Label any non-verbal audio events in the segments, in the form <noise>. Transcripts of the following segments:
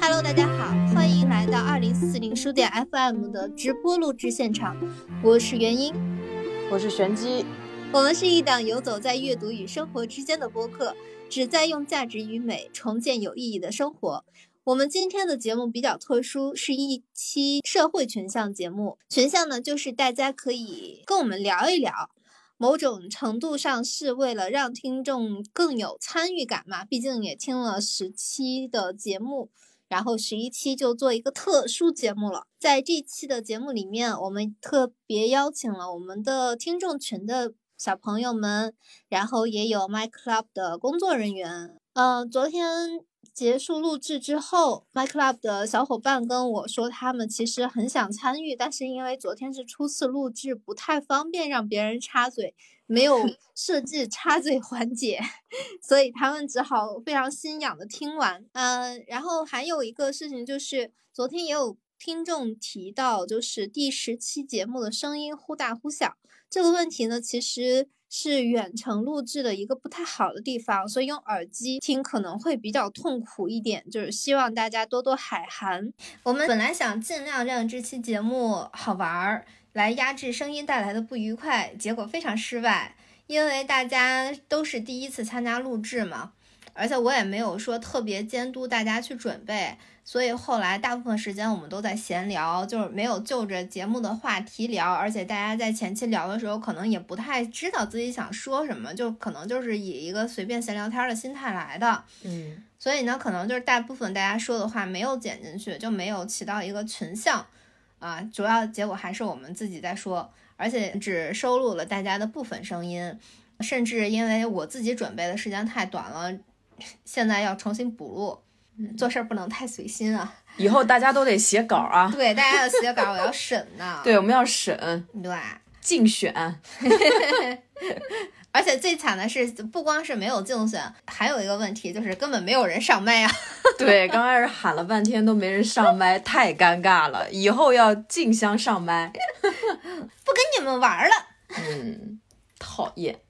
Hello，大家好，欢迎来到二零四零书店 FM 的直播录制现场，我是元英，我是玄机，我们是一档游走在阅读与生活之间的播客，旨在用价值与美重建有意义的生活。我们今天的节目比较特殊，是一期社会群像节目。群像呢，就是大家可以跟我们聊一聊，某种程度上是为了让听众更有参与感嘛。毕竟也听了十期的节目，然后十一期就做一个特殊节目了。在这期的节目里面，我们特别邀请了我们的听众群的小朋友们，然后也有 My Club 的工作人员。嗯，昨天。结束录制之后，My Club 的小伙伴跟我说，他们其实很想参与，但是因为昨天是初次录制，不太方便让别人插嘴，没有 <laughs> 设置插嘴环节，<laughs> 所以他们只好非常心痒的听完。嗯，然后还有一个事情就是，昨天也有听众提到，就是第十期节目的声音忽大忽小这个问题呢，其实。是远程录制的一个不太好的地方，所以用耳机听可能会比较痛苦一点，就是希望大家多多海涵。我们本来想尽量让这期节目好玩儿，来压制声音带来的不愉快，结果非常失败，因为大家都是第一次参加录制嘛，而且我也没有说特别监督大家去准备。所以后来大部分时间我们都在闲聊，就是没有就着节目的话题聊，而且大家在前期聊的时候，可能也不太知道自己想说什么，就可能就是以一个随便闲聊天的心态来的。嗯，所以呢，可能就是大部分大家说的话没有剪进去，就没有起到一个群像啊，主要结果还是我们自己在说，而且只收录了大家的部分声音，甚至因为我自己准备的时间太短了，现在要重新补录。做事儿不能太随心啊！以后大家都得写稿啊。对，大家要写稿，我要审呢。<laughs> 对，我们要审。对，竞选。<laughs> 而且最惨的是，不光是没有竞选，还有一个问题就是根本没有人上麦啊。<laughs> 对，刚开始喊了半天都没人上麦，太尴尬了。以后要竞相上麦，不跟你们玩了。嗯，讨厌。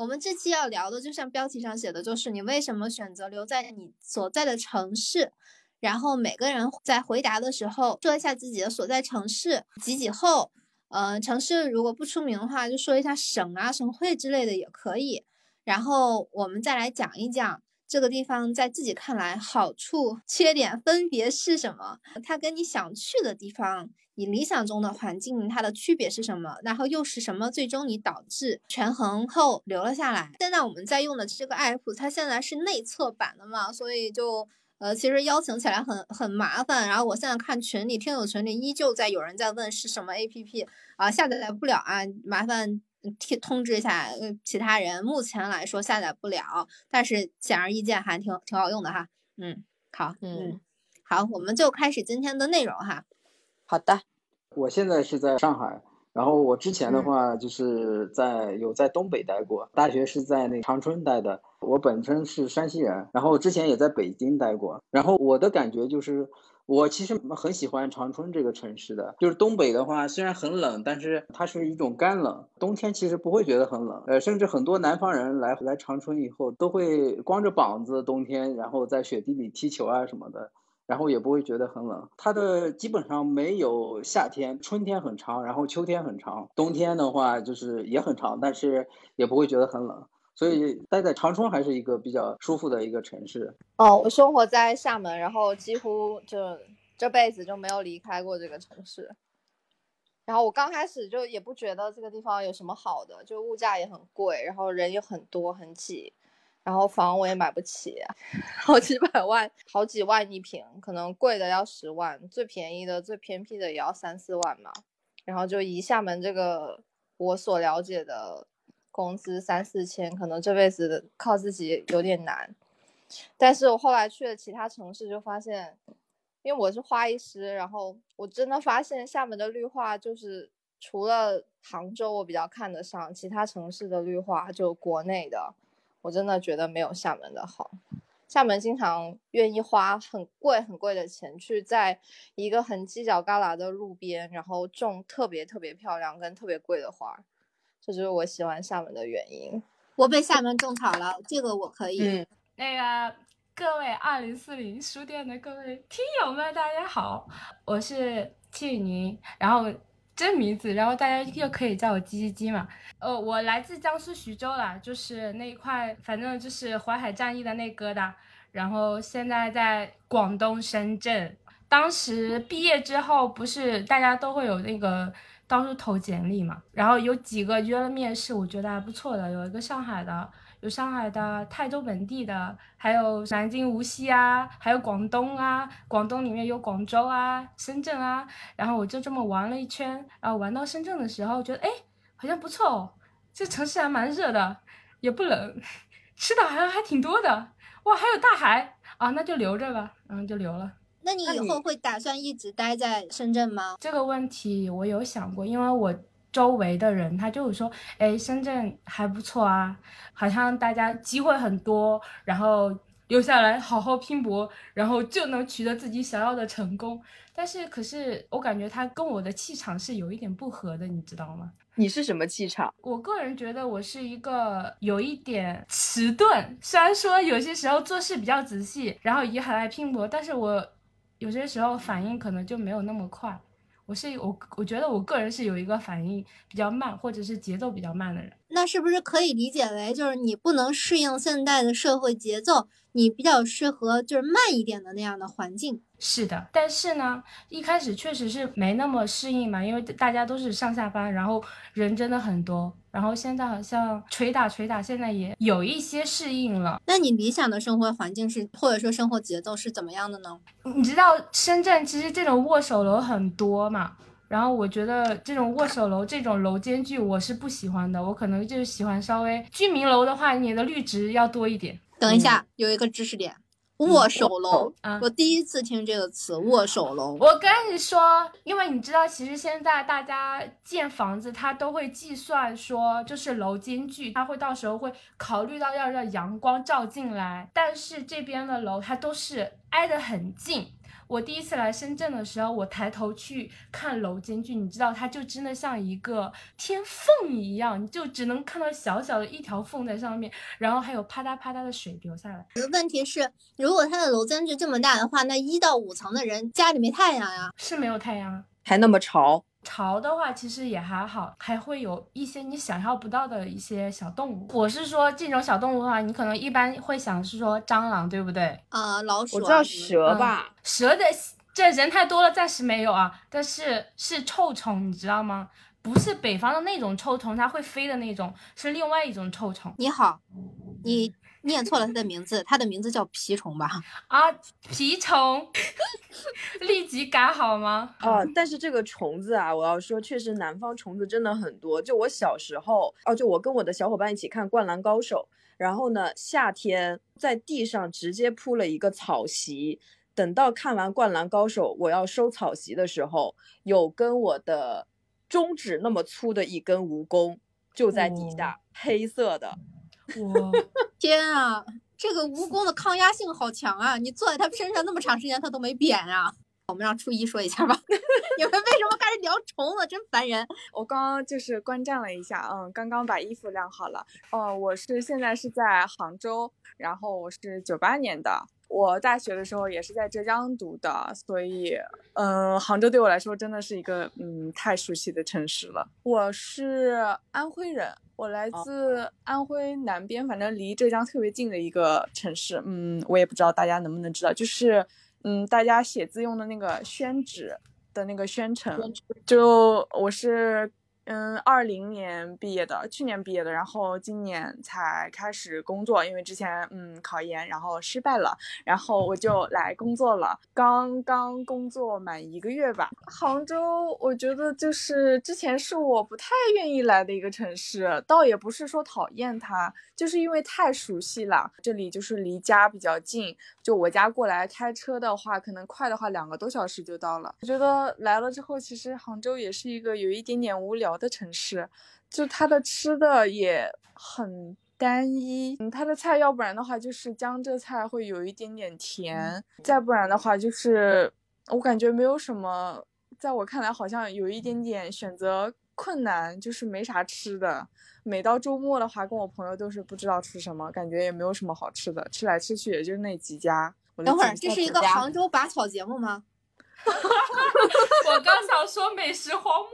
我们这期要聊的，就像标题上写的，就是你为什么选择留在你所在的城市。然后每个人在回答的时候，说一下自己的所在城市几几后。呃，城市如果不出名的话，就说一下省啊、省会之类的也可以。然后我们再来讲一讲这个地方在自己看来好处、缺点分别是什么，它跟你想去的地方。你理想中的环境，它的区别是什么？然后又是什么最终你导致权衡后留了下来？现在我们在用的这个 app，它现在是内测版的嘛，所以就呃，其实邀请起来很很麻烦。然后我现在看群里听友群里依旧在有人在问是什么 app 啊，下载不了啊，麻烦通通知一下其他人。目前来说下载不了，但是显而易见还挺挺好用的哈。嗯，好，嗯，好，我们就开始今天的内容哈。好的。我现在是在上海，然后我之前的话就是在有在东北待过，大学是在那长春待的。我本身是山西人，然后之前也在北京待过。然后我的感觉就是，我其实很喜欢长春这个城市的。就是东北的话，虽然很冷，但是它是一种干冷，冬天其实不会觉得很冷。呃，甚至很多南方人来来长春以后，都会光着膀子冬天，然后在雪地里踢球啊什么的。然后也不会觉得很冷，它的基本上没有夏天，春天很长，然后秋天很长，冬天的话就是也很长，但是也不会觉得很冷，所以待在长春还是一个比较舒服的一个城市。哦，我生活在厦门，然后几乎就这辈子就没有离开过这个城市。然后我刚开始就也不觉得这个地方有什么好的，就物价也很贵，然后人也很多很挤。然后房我也买不起，好几百万，好几万一平，可能贵的要十万，最便宜的、最偏僻的也要三四万嘛。然后就以厦门这个我所了解的工资三四千，可能这辈子靠自己有点难。但是我后来去了其他城市，就发现，因为我是花艺师，然后我真的发现厦门的绿化就是除了杭州我比较看得上，其他城市的绿化就国内的。我真的觉得没有厦门的好。厦门经常愿意花很贵很贵的钱去在一个很犄角旮旯的路边，然后种特别特别漂亮跟特别贵的花，这就是我喜欢厦门的原因。我被厦门种草了，这个我可以。嗯，那个各位二零四零书店的各位听友们，大家好，我是戚雨宁，然后真名字，然后大家又可以叫我鸡鸡鸡嘛。呃，我来自江苏徐州啦，就是那一块，反正就是淮海战役的那疙瘩。然后现在在广东深圳。当时毕业之后，不是大家都会有那个到处投简历嘛，然后有几个约了面试，我觉得还不错的，有一个上海的，有上海的、泰州本地的，还有南京、无锡啊，还有广东啊，广东里面有广州啊、深圳啊，然后我就这么玩了一圈，然后玩到深圳的时候，觉得哎，好像不错哦，这城市还蛮热的，也不冷，吃的好像还挺多的，哇，还有大海啊，那就留着吧，然后就留了。那你以后会打算一直待在深圳吗？这个问题我有想过，因为我周围的人他就是说，哎，深圳还不错啊，好像大家机会很多，然后留下来好好拼搏，然后就能取得自己想要的成功。但是，可是我感觉他跟我的气场是有一点不合的，你知道吗？你是什么气场？我个人觉得我是一个有一点迟钝，虽然说有些时候做事比较仔细，然后也很爱拼搏，但是我。有些时候反应可能就没有那么快，我是我我觉得我个人是有一个反应比较慢或者是节奏比较慢的人。那是不是可以理解为就是你不能适应现代的社会节奏，你比较适合就是慢一点的那样的环境？是的，但是呢，一开始确实是没那么适应嘛，因为大家都是上下班，然后人真的很多。然后现在好像捶打捶打，现在也有一些适应了。那你理想的生活环境是，或者说生活节奏是怎么样的呢？你知道深圳其实这种握手楼很多嘛，然后我觉得这种握手楼这种楼间距我是不喜欢的，我可能就是喜欢稍微居民楼的话，你的绿植要多一点。等一下，有一个知识点。握手楼，我第一次听这个词。握手楼，我跟你说，因为你知道，其实现在大家建房子，他都会计算说，就是楼间距，他会到时候会考虑到要让阳光照进来，但是这边的楼它都是挨得很近。我第一次来深圳的时候，我抬头去看楼间距，你知道，它就真的像一个天缝一样，你就只能看到小小的一条缝在上面，然后还有啪嗒啪嗒的水流下来。问题是，如果它的楼间距这么大的话，那一到五层的人家里没太阳呀？是没有太阳，还那么潮。潮的话其实也还好，还会有一些你想象不到的一些小动物。我是说这种小动物的话，你可能一般会想是说蟑螂，对不对？啊，老鼠。我知道蛇吧，蛇的这人太多了，暂时没有啊。但是是臭虫，你知道吗？不是北方的那种臭虫，它会飞的那种，是另外一种臭虫。你好，你。念错了它的名字，它的名字叫蜱虫吧？啊，蜱虫，立即改好吗？<laughs> 啊，但是这个虫子啊，我要说，确实南方虫子真的很多。就我小时候，哦，就我跟我的小伙伴一起看《灌篮高手》，然后呢，夏天在地上直接铺了一个草席，等到看完《灌篮高手》，我要收草席的时候，有跟我的中指那么粗的一根蜈蚣就在底下，黑色的。哇 <laughs> 天啊，这个蜈蚣的抗压性好强啊！你坐在它身上那么长时间，它都没扁啊。我们让初一说一下吧。<laughs> 你们为什么开始聊虫子？真烦人。我刚刚就是观战了一下，嗯，刚刚把衣服晾好了。哦，我是现在是在杭州，然后我是九八年的。我大学的时候也是在浙江读的，所以，嗯，杭州对我来说真的是一个嗯太熟悉的城市了。我是安徽人，我来自安徽南边，反正离浙江特别近的一个城市。嗯，我也不知道大家能不能知道，就是嗯，大家写字用的那个宣纸的那个宣城，就我是。嗯，二零年毕业的，去年毕业的，然后今年才开始工作，因为之前嗯考研然后失败了，然后我就来工作了，刚刚工作满一个月吧。杭州，我觉得就是之前是我不太愿意来的一个城市，倒也不是说讨厌它，就是因为太熟悉了，这里就是离家比较近，就我家过来开车的话，可能快的话两个多小时就到了。我觉得来了之后，其实杭州也是一个有一点点无聊。的城市，就它的吃的也很单一，嗯，它的菜要不然的话就是江浙菜会有一点点甜，再不然的话就是我感觉没有什么，在我看来好像有一点点选择困难，就是没啥吃的。每到周末的话，跟我朋友都是不知道吃什么，感觉也没有什么好吃的，吃来吃去也就那几家。等会儿，这是一个杭州拔草节目吗？<laughs> 我刚想说美食荒漠。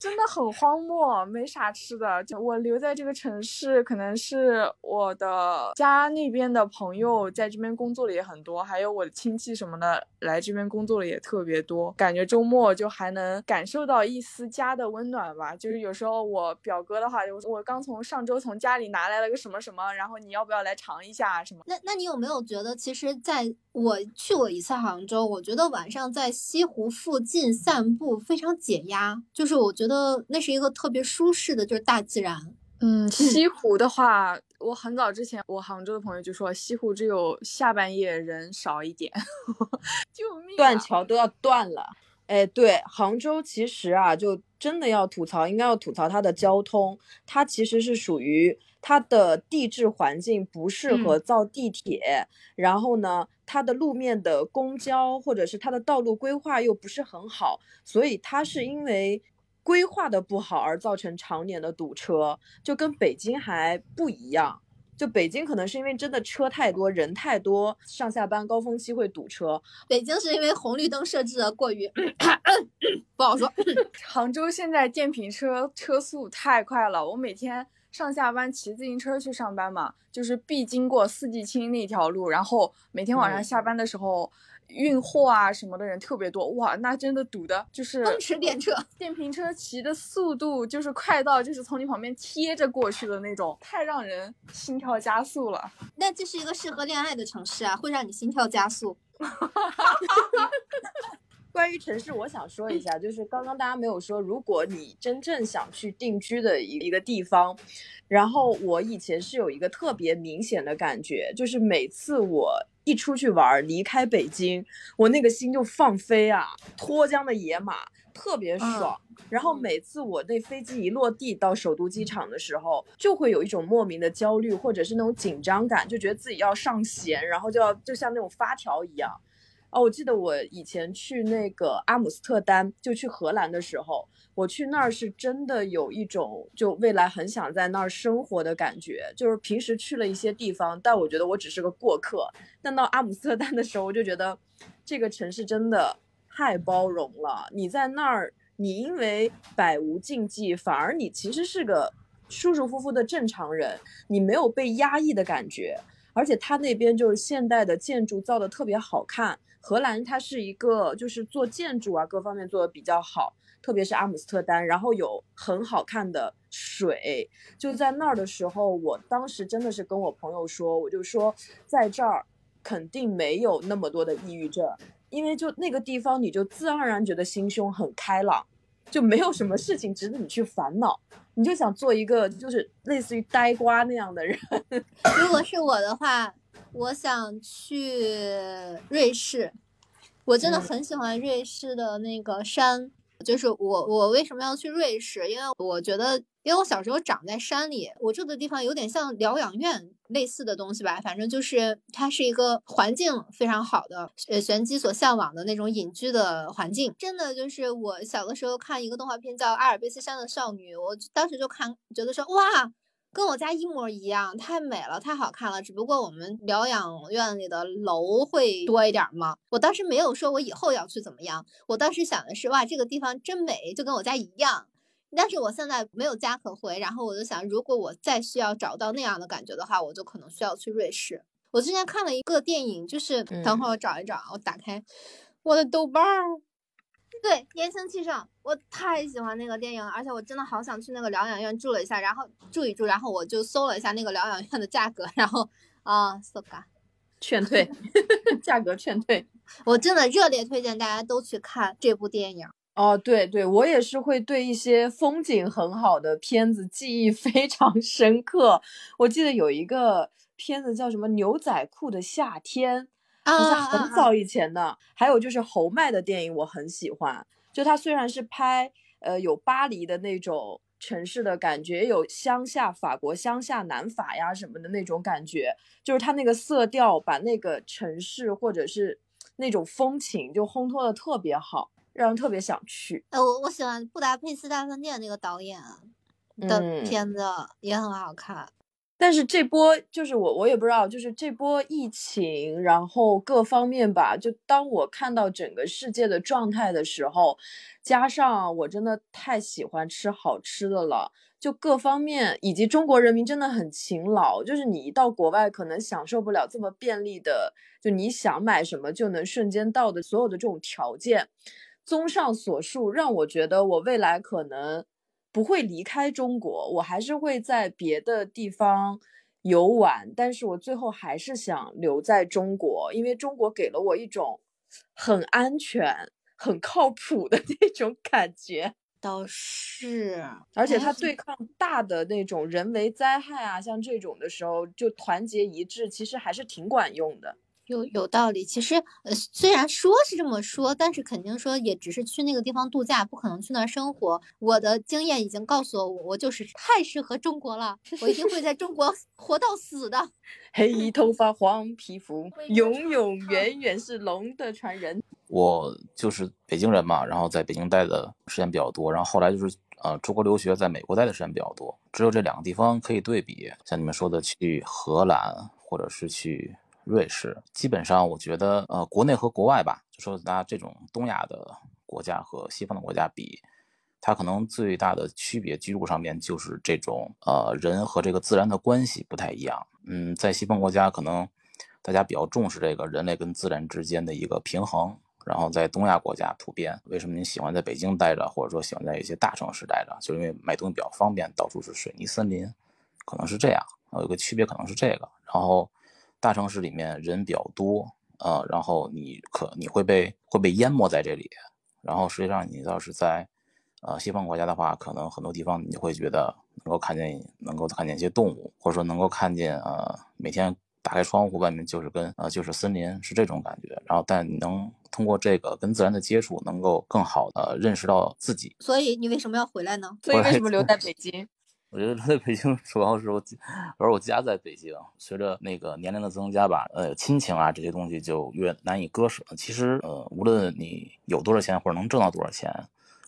真的很荒漠，没啥吃的。就我留在这个城市，可能是我的家那边的朋友在这边工作的也很多，还有我的亲戚什么的来这边工作的也特别多。感觉周末就还能感受到一丝家的温暖吧。就是有时候我表哥的话，我我刚从上周从家里拿来了个什么什么，然后你要不要来尝一下什么？那那你有没有觉得，其实在我去过一次杭州，我觉得晚上在西湖附近散步非常解压，就是我觉得。得那是一个特别舒适的，就是大自然。嗯，西湖的话，我很早之前，我杭州的朋友就说西湖只有下半夜人少一点，<laughs> 救命！断桥都要断了。哎，对，杭州其实啊，就真的要吐槽，应该要吐槽它的交通，它其实是属于它的地质环境不适合造地铁，然后呢，它的路面的公交或者是它的道路规划又不是很好，所以它是因为。规划的不好而造成常年的堵车，就跟北京还不一样。就北京可能是因为真的车太多，人太多，上下班高峰期会堵车。北京是因为红绿灯设置的过于 <coughs> 不好说。<coughs> 杭州现在电瓶车车速太快了，我每天上下班骑自行车去上班嘛，就是必经过四季青那条路，然后每天晚上下班的时候。运货啊什么的人特别多哇，那真的堵的，就是奔驰电车、电瓶车骑的速度就是快到就是从你旁边贴着过去的那种，太让人心跳加速了。那这是一个适合恋爱的城市啊，会让你心跳加速。<laughs> 关于城市，我想说一下，就是刚刚大家没有说，如果你真正想去定居的一一个地方，然后我以前是有一个特别明显的感觉，就是每次我一出去玩，离开北京，我那个心就放飞啊，脱缰的野马，特别爽。然后每次我那飞机一落地到首都机场的时候，就会有一种莫名的焦虑，或者是那种紧张感，就觉得自己要上弦，然后就要就像那种发条一样。哦，我记得我以前去那个阿姆斯特丹，就去荷兰的时候，我去那儿是真的有一种就未来很想在那儿生活的感觉。就是平时去了一些地方，但我觉得我只是个过客。但到阿姆斯特丹的时候，我就觉得这个城市真的太包容了。你在那儿，你因为百无禁忌，反而你其实是个舒舒服服的正常人，你没有被压抑的感觉。而且它那边就是现代的建筑造的特别好看。荷兰它是一个，就是做建筑啊，各方面做的比较好，特别是阿姆斯特丹，然后有很好看的水，就在那儿的时候，我当时真的是跟我朋友说，我就说在这儿肯定没有那么多的抑郁症，因为就那个地方，你就自然而然觉得心胸很开朗，就没有什么事情值得你去烦恼，你就想做一个就是类似于呆瓜那样的人。<laughs> 如果是我的话。我想去瑞士，我真的很喜欢瑞士的那个山。就是我，我为什么要去瑞士？因为我觉得，因为我小时候长在山里，我住的地方有点像疗养院类似的东西吧。反正就是它是一个环境非常好的，呃，玄机所向往的那种隐居的环境。真的就是我小的时候看一个动画片叫《阿尔卑斯山的少女》，我当时就看，觉得说哇。跟我家一模一样，太美了，太好看了。只不过我们疗养院里的楼会多一点嘛。我当时没有说我以后要去怎么样，我当时想的是，哇，这个地方真美，就跟我家一样。但是我现在没有家可回，然后我就想，如果我再需要找到那样的感觉的话，我就可能需要去瑞士。我之前看了一个电影，就是等会儿我找一找，我打开我的豆瓣儿。对，言情气盛，我太喜欢那个电影了，而且我真的好想去那个疗养院住了一下，然后住一住，然后我就搜了一下那个疗养院的价格，然后啊，so ga，劝退，<laughs> 价格劝退。<laughs> 我真的热烈推荐大家都去看这部电影。哦，对对，我也是会对一些风景很好的片子记忆非常深刻。我记得有一个片子叫什么《牛仔裤的夏天》。是很早以前的，还有就是侯麦的电影，我很喜欢。就他虽然是拍，呃，有巴黎的那种城市的感觉，也有乡下法国乡下南法呀什么的那种感觉，就是他那个色调把那个城市或者是那种风情就烘托的特别好。让人特别想去。哎，我我喜欢《布达佩斯大饭店》那个导演的嗯片子，也很好看。但是这波就是我，我也不知道，就是这波疫情，然后各方面吧，就当我看到整个世界的状态的时候，加上我真的太喜欢吃好吃的了，就各方面以及中国人民真的很勤劳，就是你一到国外可能享受不了这么便利的，就你想买什么就能瞬间到的所有的这种条件。综上所述，让我觉得我未来可能不会离开中国，我还是会在别的地方游玩，但是我最后还是想留在中国，因为中国给了我一种很安全、很靠谱的 <laughs> 那种感觉，倒是，而且哎它对抗大的那种人为灾害啊，像这种的时候，就团结一致，其实还是挺管用的。有有道理。其实，呃，虽然说是这么说，但是肯定说也只是去那个地方度假，不可能去那儿生活。我的经验已经告诉我，我就是太适合中国了，我一定会在中国活到死的。<laughs> 黑头发、<laughs> 黄皮肤永永远远是龙的传人。我就是北京人嘛，然后在北京待的时间比较多，然后后来就是呃出国留学，在美国待的时间比较多，只有这两个地方可以对比。像你们说的去荷兰或者是去瑞士，基本上我觉得呃国内和国外吧，就说拿这种东亚的国家和西方的国家比，它可能最大的区别居住上面就是这种呃人和这个自然的关系不太一样。嗯，在西方国家可能大家比较重视这个人类跟自然之间的一个平衡。然后在东亚国家普遍，为什么你喜欢在北京待着，或者说喜欢在一些大城市待着，就因为买东西比较方便，到处是水泥森林，可能是这样。有一个区别可能是这个。然后大城市里面人比较多，呃，然后你可你会被会被淹没在这里。然后实际上你要是在呃西方国家的话，可能很多地方你会觉得能够看见能够看见一些动物，或者说能够看见呃每天打开窗户外面就是跟呃就是森林是这种感觉。然后但你能通过这个跟自然的接触，能够更好的认识到自己。所以你为什么要回来呢？所以为什么留在北京？我觉得在北京主要是我，而我家在北京，随着那个年龄的增加吧，呃，亲情啊这些东西就越难以割舍。其实，呃，无论你有多少钱或者能挣到多少钱，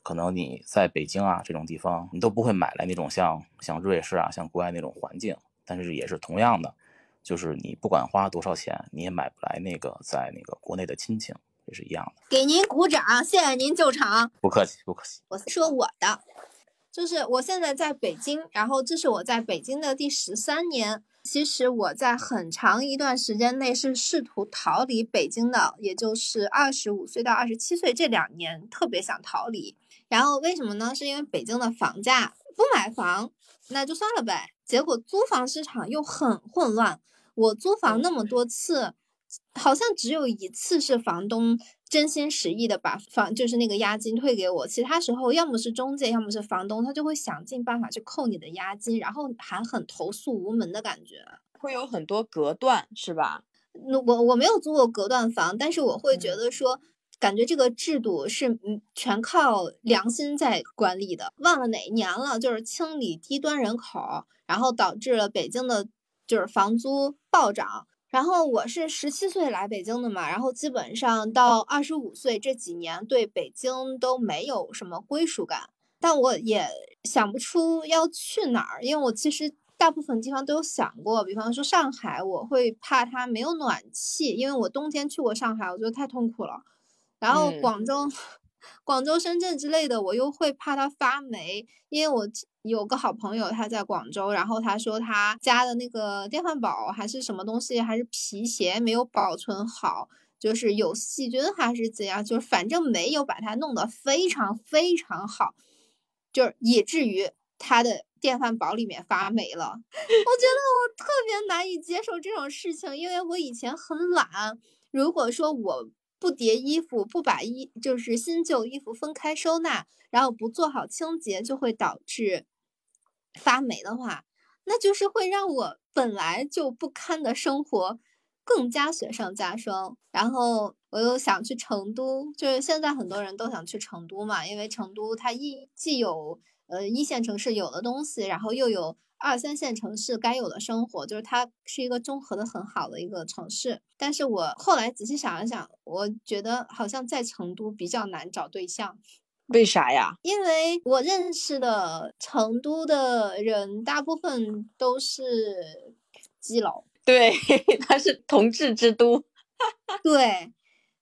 可能你在北京啊这种地方，你都不会买来那种像像瑞士啊、像国外那种环境。但是也是同样的，就是你不管花多少钱，你也买不来那个在那个国内的亲情，也是一样的。给您鼓掌，谢谢您救场。不客气，不客气。我说我的，就是我现在在北京，然后这是我在北京的第十三年。其实我在很长一段时间内是试图逃离北京的，也就是二十五岁到二十七岁这两年特别想逃离。然后为什么呢？是因为北京的房价不买房那就算了呗，结果租房市场又很混乱。我租房那么多次，好像只有一次是房东真心实意的把房就是那个押金退给我，其他时候要么是中介，要么是房东，他就会想尽办法去扣你的押金，然后还很投诉无门的感觉。会有很多隔断，是吧？那我我没有租过隔断房，但是我会觉嗯得说，感觉这个制度是嗯全靠良心在管理的。忘了哪一年了，就是清理低端人口，然后导致了北京的就是房租暴涨。然后我是十七岁来北京的嘛，然后基本上到二十五岁这几年对北京都没有什么归属感，但我也想不出要去哪儿，因为我其实大部分地方都有想过，比方说上海，我会怕它没有暖气，因为我冬天去过上海，我觉得太痛苦了。然后嗯广州、广州、深圳之类的，我又会怕它发霉，因为我有个好朋友他在广州，然后他说他家的那个电饭煲还是什么东西，还是皮鞋没有保存好，就是有细菌还是怎样，就是反正没有把它弄得非常非常好，就是以至于他的电饭煲里面发霉了。<laughs> 我觉得我特别难以接受这种事情，因为我以前很懒，如果说我不叠衣服，不把衣就是新旧衣服分开收纳，然后不做好清洁，就会导致发霉的话，那就是会让我本来就不堪的生活更加雪上加霜。然后我又想去成都，就是现在很多人都想去成都嘛，因为成都它一既有呃一线城市有的东西，然后又有二三线城市该有的生活，就是它是一个综合的很好的一个城市。但是我后来仔细想了想，我觉得好像在成都比较难找对象。为啥呀？因为我认识的成都的人，大部分都是基佬。对，<laughs> 它是同志之都。<laughs> 对，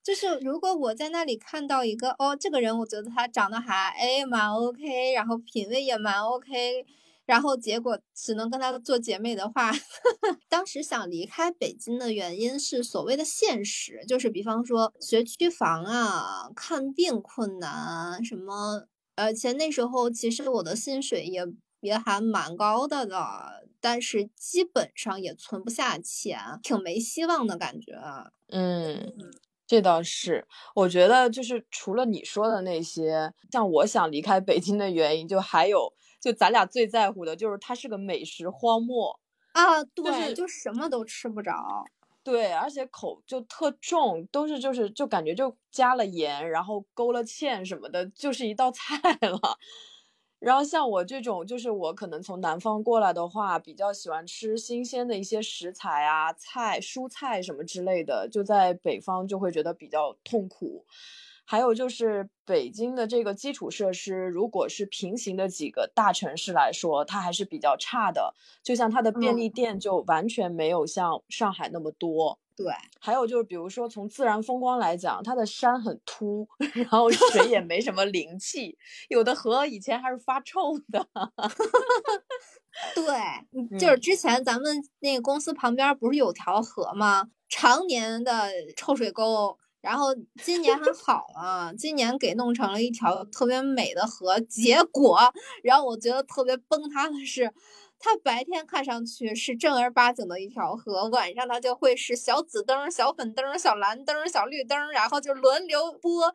就是如果我在那里看到一个哦，这个人我觉得他长得还哎蛮 OK，然后品味也蛮 OK，然后结果只能跟她做姐妹的话，<laughs> 当时想离开北京的原因是所谓的现实，就是比方说学区房啊、看病困难什么，而且那时候其实我的薪水也也还蛮高的的。但是基本上也存不下钱，挺没希望的感觉。嗯，这倒是。我觉得就是除了你说的那些，像我想离开北京的原因，就还有就咱俩最在乎的就是它是个美食荒漠啊，对，就什么都吃不着。对，而且口就特重，都是就是就感觉就加了盐，然后勾了芡什么的，就是一道菜了。然后像我这种，就是我可能从南方过来的话，比较喜欢吃新鲜的一些食材啊、菜、蔬菜什么之类的，就在北方就会觉得比较痛苦。还有就是北京的这个基础设施，如果是平行的几个大城市来说，它还是比较差的。就像它的便利店就完全没有像上海那么多。对，还有就是，比如说从自然风光来讲，它的山很秃，<laughs> 然后水也没什么灵气，有的河以前还是发臭的。对，就是之前咱们那个公司旁边不是有条河吗？常年的臭水沟，然后今年还好啊，今年给弄成了一条特别美的河。结果，然后我觉得特别崩塌的是。它白天看上去是正儿八经的一条河，晚上它就会是小紫灯、小粉灯、小蓝灯、小绿灯，然后就轮流播，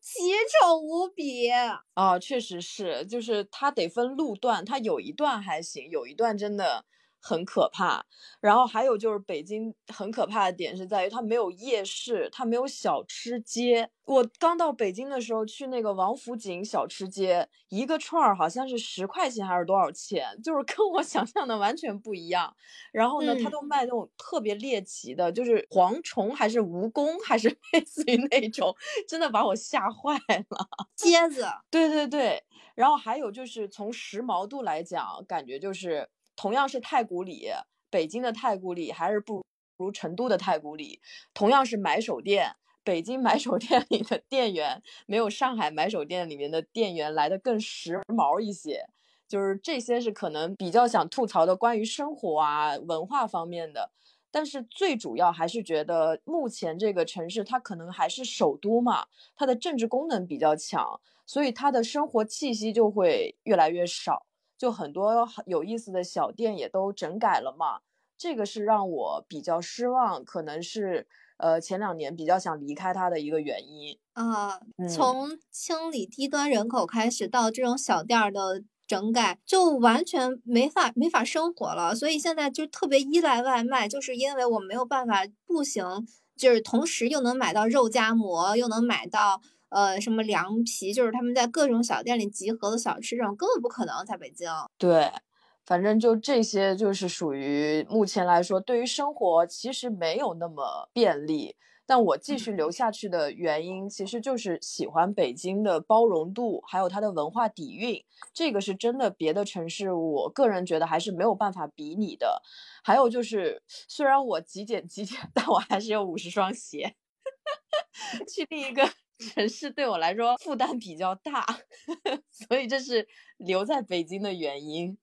奇丑无比啊！确实是，就是它得分路段，它有一段还行，有一段真的。很可怕，然后还有就是北京很可怕的点是在于它没有夜市，它没有小吃街。我刚到北京的时候去那个王府井小吃街，一个串儿好像是十块钱还是多少钱，就是跟我 <laughs> 想象的完全不一样。然后呢，他都卖那种特别猎奇的，就是蝗虫还是蜈蚣还是 <laughs> 类似于那种，真的把我吓坏了。蝎子，<laughs> 对对对。然后还有就是从时髦度来讲，感觉就是。同样是太古里，北京的太古里还是不如成都的太古里。同样是买手店，北京买手店里的店员没有上海买手店里面的店员来的更时髦一些。就是这些是可能比较想吐槽的关于生活啊文化方面的。但是最主要还是觉得目前这个城市它可能还是首都嘛，它的政治功能比较强，所以它的生活气息就会越来越少。就很多有意思的小店也都整改了嘛，这个是让我比较失望，可能是呃前两年比较想离开它的一个原因啊。从清理低端人口开始，到这种小店的整改，就完全没法没法生活了。所以现在就特别依赖外卖，就是因为我没有办法步行，就是同时又能买到肉夹馍，又能买到。呃，什么凉皮，就是他们在各种小店里集合的小吃，这种根本不可能在北京。对，反正就这些，就是属于目前来说，对于生活其实没有那么便利。但我继续留下去的原因，其实就是喜欢北京的包容度，还有它的文化底蕴。这个是真的，别的城市我个人觉得还是没有办法比拟的。还有就是，虽然我极简极简，<laughs> 但我还是有五十双鞋，<laughs> 去另一个。城市对我来说负担比较大，<laughs> 所以这是留在北京的原因。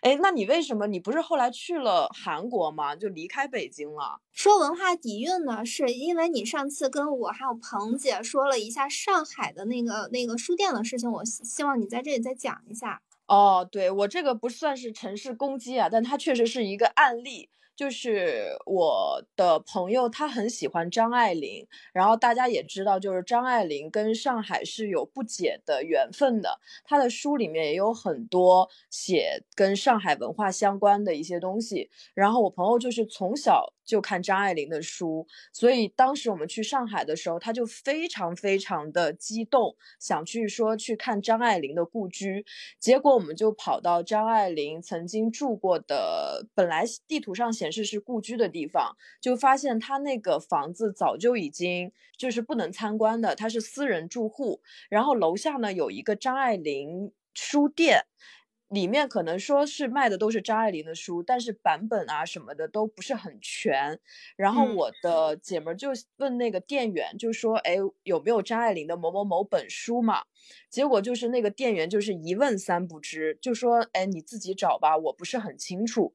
哎，那你为什么你不是后来去了韩国吗？就离开北京了？说文化底蕴呢，是因为你上次跟我还有彭姐说了一下上海的那个那个书店的事情，我希望你在这里再讲一下。哦，对我这个不算是城市攻击啊，但它确实是一个案例。就是我的朋友，他很喜欢张爱玲，然后大家也知道，就是张爱玲跟上海是有不解的缘分的。她的书里面也有很多写跟上海文化相关的一些东西。然后我朋友就是从小就看张爱玲的书，所以当时我们去上海的时候，他就非常非常的激动，想去说去看张爱玲的故居。结果我们就跑到张爱玲曾经住过的，本来地图上写显示是故居的地方，就发现他那个房子早就已经就是不能参观的，他是私人住户。然后楼下呢有一个张爱玲书店。里面可能说是卖的都是张爱玲的书，但是版本啊什么的都不是很全。然后我的姐们就问那个店员，就说：“哎，有没有张爱玲的某某某本书嘛？”结果就是那个店员就是一问三不知，就说：“哎，你自己找吧，我不是很清楚。”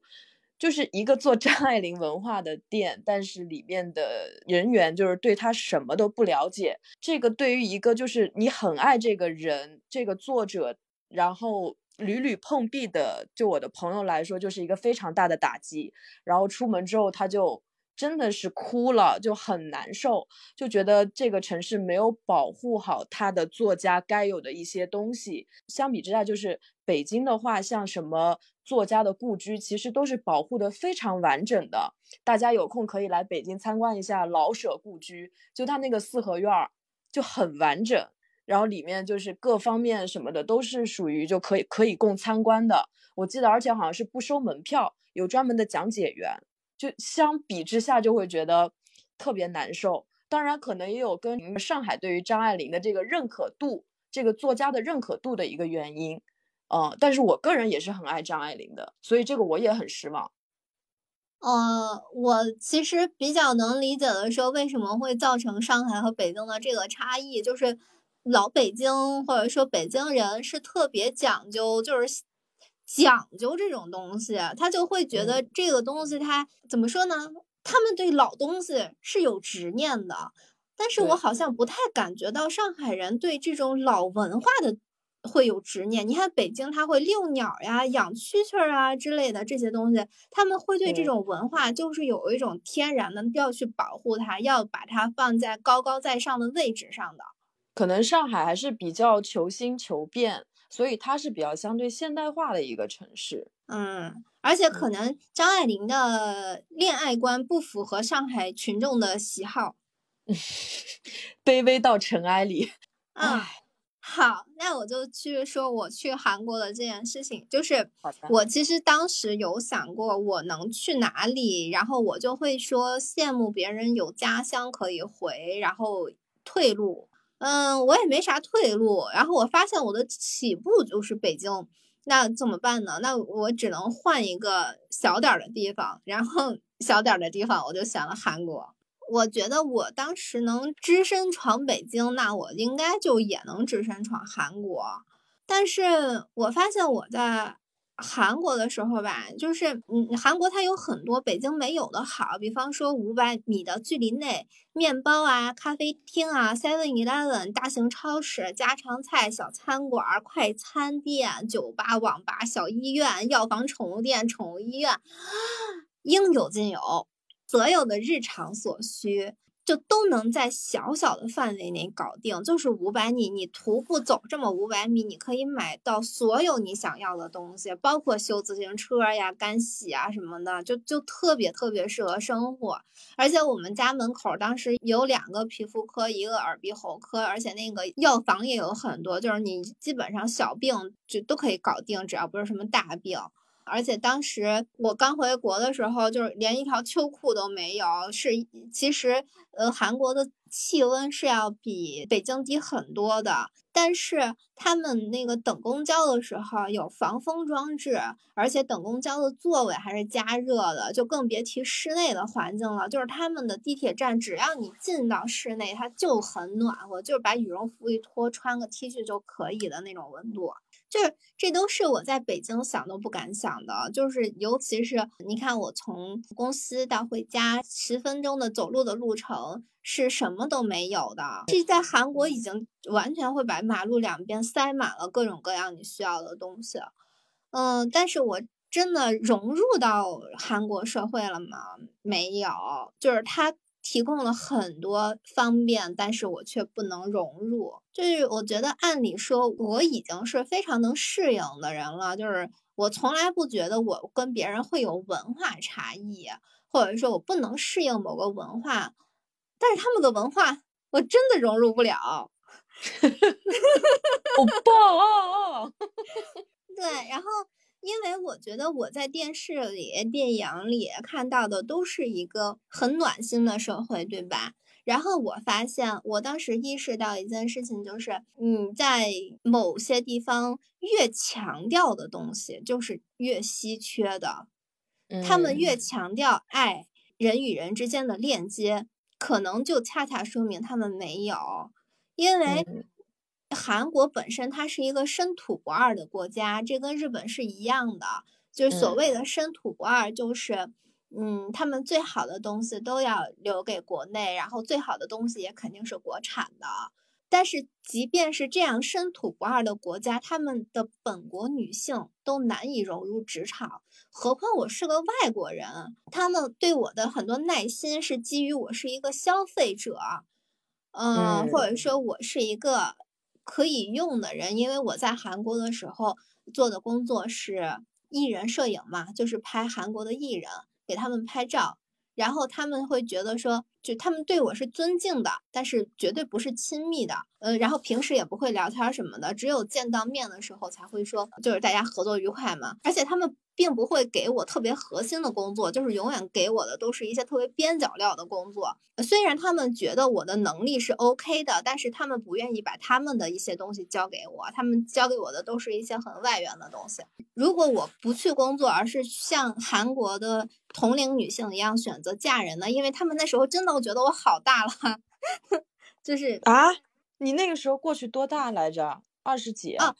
就是一个做张爱玲文化的店，但是里面的人员就是对他什么都不了解。这个对于一个就是你很爱这个人、这个作者，然后。屡屡碰壁的，就我的朋友来说，就是一个非常大的打击。然后出门之后，他就真的是哭了，就很难受，就觉得这个城市没有保护好他的作家该有的一些东西。相比之下，就是北京的话，像什么作家的故居，其实都是保护的非常完整的。大家有空可以来北京参观一下老舍故居，就他那个四合院儿就很完整。然后里面就是各方面什么的都是属于就可以可以供参观的，我记得，而且好像是不收门票，有专门的讲解员。就相比之下，就会觉得特别难受。当然，可能也有跟上海对于张爱玲的这个认可度，这个作家的认可度的一个原因。嗯，但是我个人也是很爱张爱玲的，所以这个我也很失望。呃，我其实比较能理解的说，为什么会造成上海和北京的这个差异，就是。老北京或者说北京人是特别讲究，就是讲究这种东西，他就会觉得这个东西他怎么说呢？他们对老东西是有执念的，但是我好像不太感觉到上海人对这种老文化的会有执念。你看北京他会遛鸟呀、养蛐蛐啊之类的这些东西，他们会对这种文化就是有一种天然的要去保护它，要把它放在高高在上的位置上的。可能上海还是比较求新求变，所以它是比较相对现代化的一个城市。嗯，而且可能张爱玲的恋爱观不符合上海群众的喜好。<laughs> 卑微到尘埃里。嗯，好，那我就去说我去韩国的这件事情。就是我其实当时有想过我能去哪里，然后我就会说羡慕别人有家乡可以回，然后退路。嗯，我也没啥退路，然后我发现我的起步就是北京，那怎么办呢？那我只能换一个小点儿的地方，然后小点儿的地方我就选了韩国。我觉得我当时能只身闯北京，那我应该就也能只身闯韩国。但是我发现我在。韩国的时候吧，就是嗯，韩国它有很多北京没有的好，比方说五百米的距离内，面包啊、咖啡厅啊、Seven Eleven 大型超市、家常菜小餐馆、快餐店、酒吧、网吧、小医院、药房、宠物店、宠物医院，<gasps> 应有尽有，所有的日常所需。就都能在小小的范围内搞定，就是五百米，你徒步走这么五百米，你可以买到所有你想要的东西，包括修自行车呀、干洗啊什么的，就就特别特别适合生活。而且我们家门口当时有两个皮肤科，一个耳鼻喉科，而且那个药房也有很多，就是你基本上小病就都可以搞定，只要不是什么大病。而且当时我刚回国的时候，就是连一条秋裤都没有。是，其实，呃，韩国的气温是要比北京低很多的。但是他们那个等公交的时候有防风装置，而且等公交的座位还是加热的，就更别提室内的环境了。就是他们的地铁站，只要你进到室内，它就很暖和，就是把羽绒服一脱，穿个 T 恤就可以的那种温度。就是这都是我在北京想都不敢想的，就是尤其是你看，我从公司到回家十分钟的走路的路程是什么都没有的。这在韩国已经完全会把马路两边塞满了各种各样你需要的东西。嗯，但是我真的融入到韩国社会了吗？没有，就是他。提供了很多方便，但是我却不能融入。就是我觉得，按理说我已经是非常能适应的人了。就是我从来不觉得我跟别人会有文化差异，或者说我不能适应某个文化，但是他们的文化我真的融入不了。<laughs> <laughs> 好棒啊！<laughs> 对，然后因为我觉得我在电视里、电影里看到的都是一个很暖心的社会，对吧？然后我发现，我当时意识到一件事情，就是你在某些地方越强调的东西，就是越稀缺的。他们越强调爱人与人之间的链接，可能就恰恰说明他们没有，因为韩国本身它是一个深土不二的国家，这跟日本是一样的。就是所谓的深土不二，就是。嗯，他们最好的东西都要留给国内，然后最好的东西也肯定是国产的。但是，即便是这样深土不二的国家，他们的本国女性都难以融入职场，何况我是个外国人。他们对我的很多耐心是基于我是一个消费者，嗯，或者说我是一个可以用的人，因为我在韩国的时候做的工作是艺人摄影嘛，就是拍韩国的艺人。给他们拍照，然后他们会觉得说，就他们对我是尊敬的，但是绝对不是亲密的，呃，然后平时也不会聊天什么的，只有见到面的时候才会说，就是大家合作愉快嘛，而且他们。并不会给我特别核心的工作，就是永远给我的都是一些特别边角料的工作。虽然他们觉得我的能力是 OK 的，但是他们不愿意把他们的一些东西交给我，他们交给我的都是一些很外援的东西。如果我不去工作，而是像韩国的同龄女性一样选择嫁人呢？因为他们那时候真的觉得我好大了，<laughs> 就是啊，你那个时候过去多大来着？二十几啊？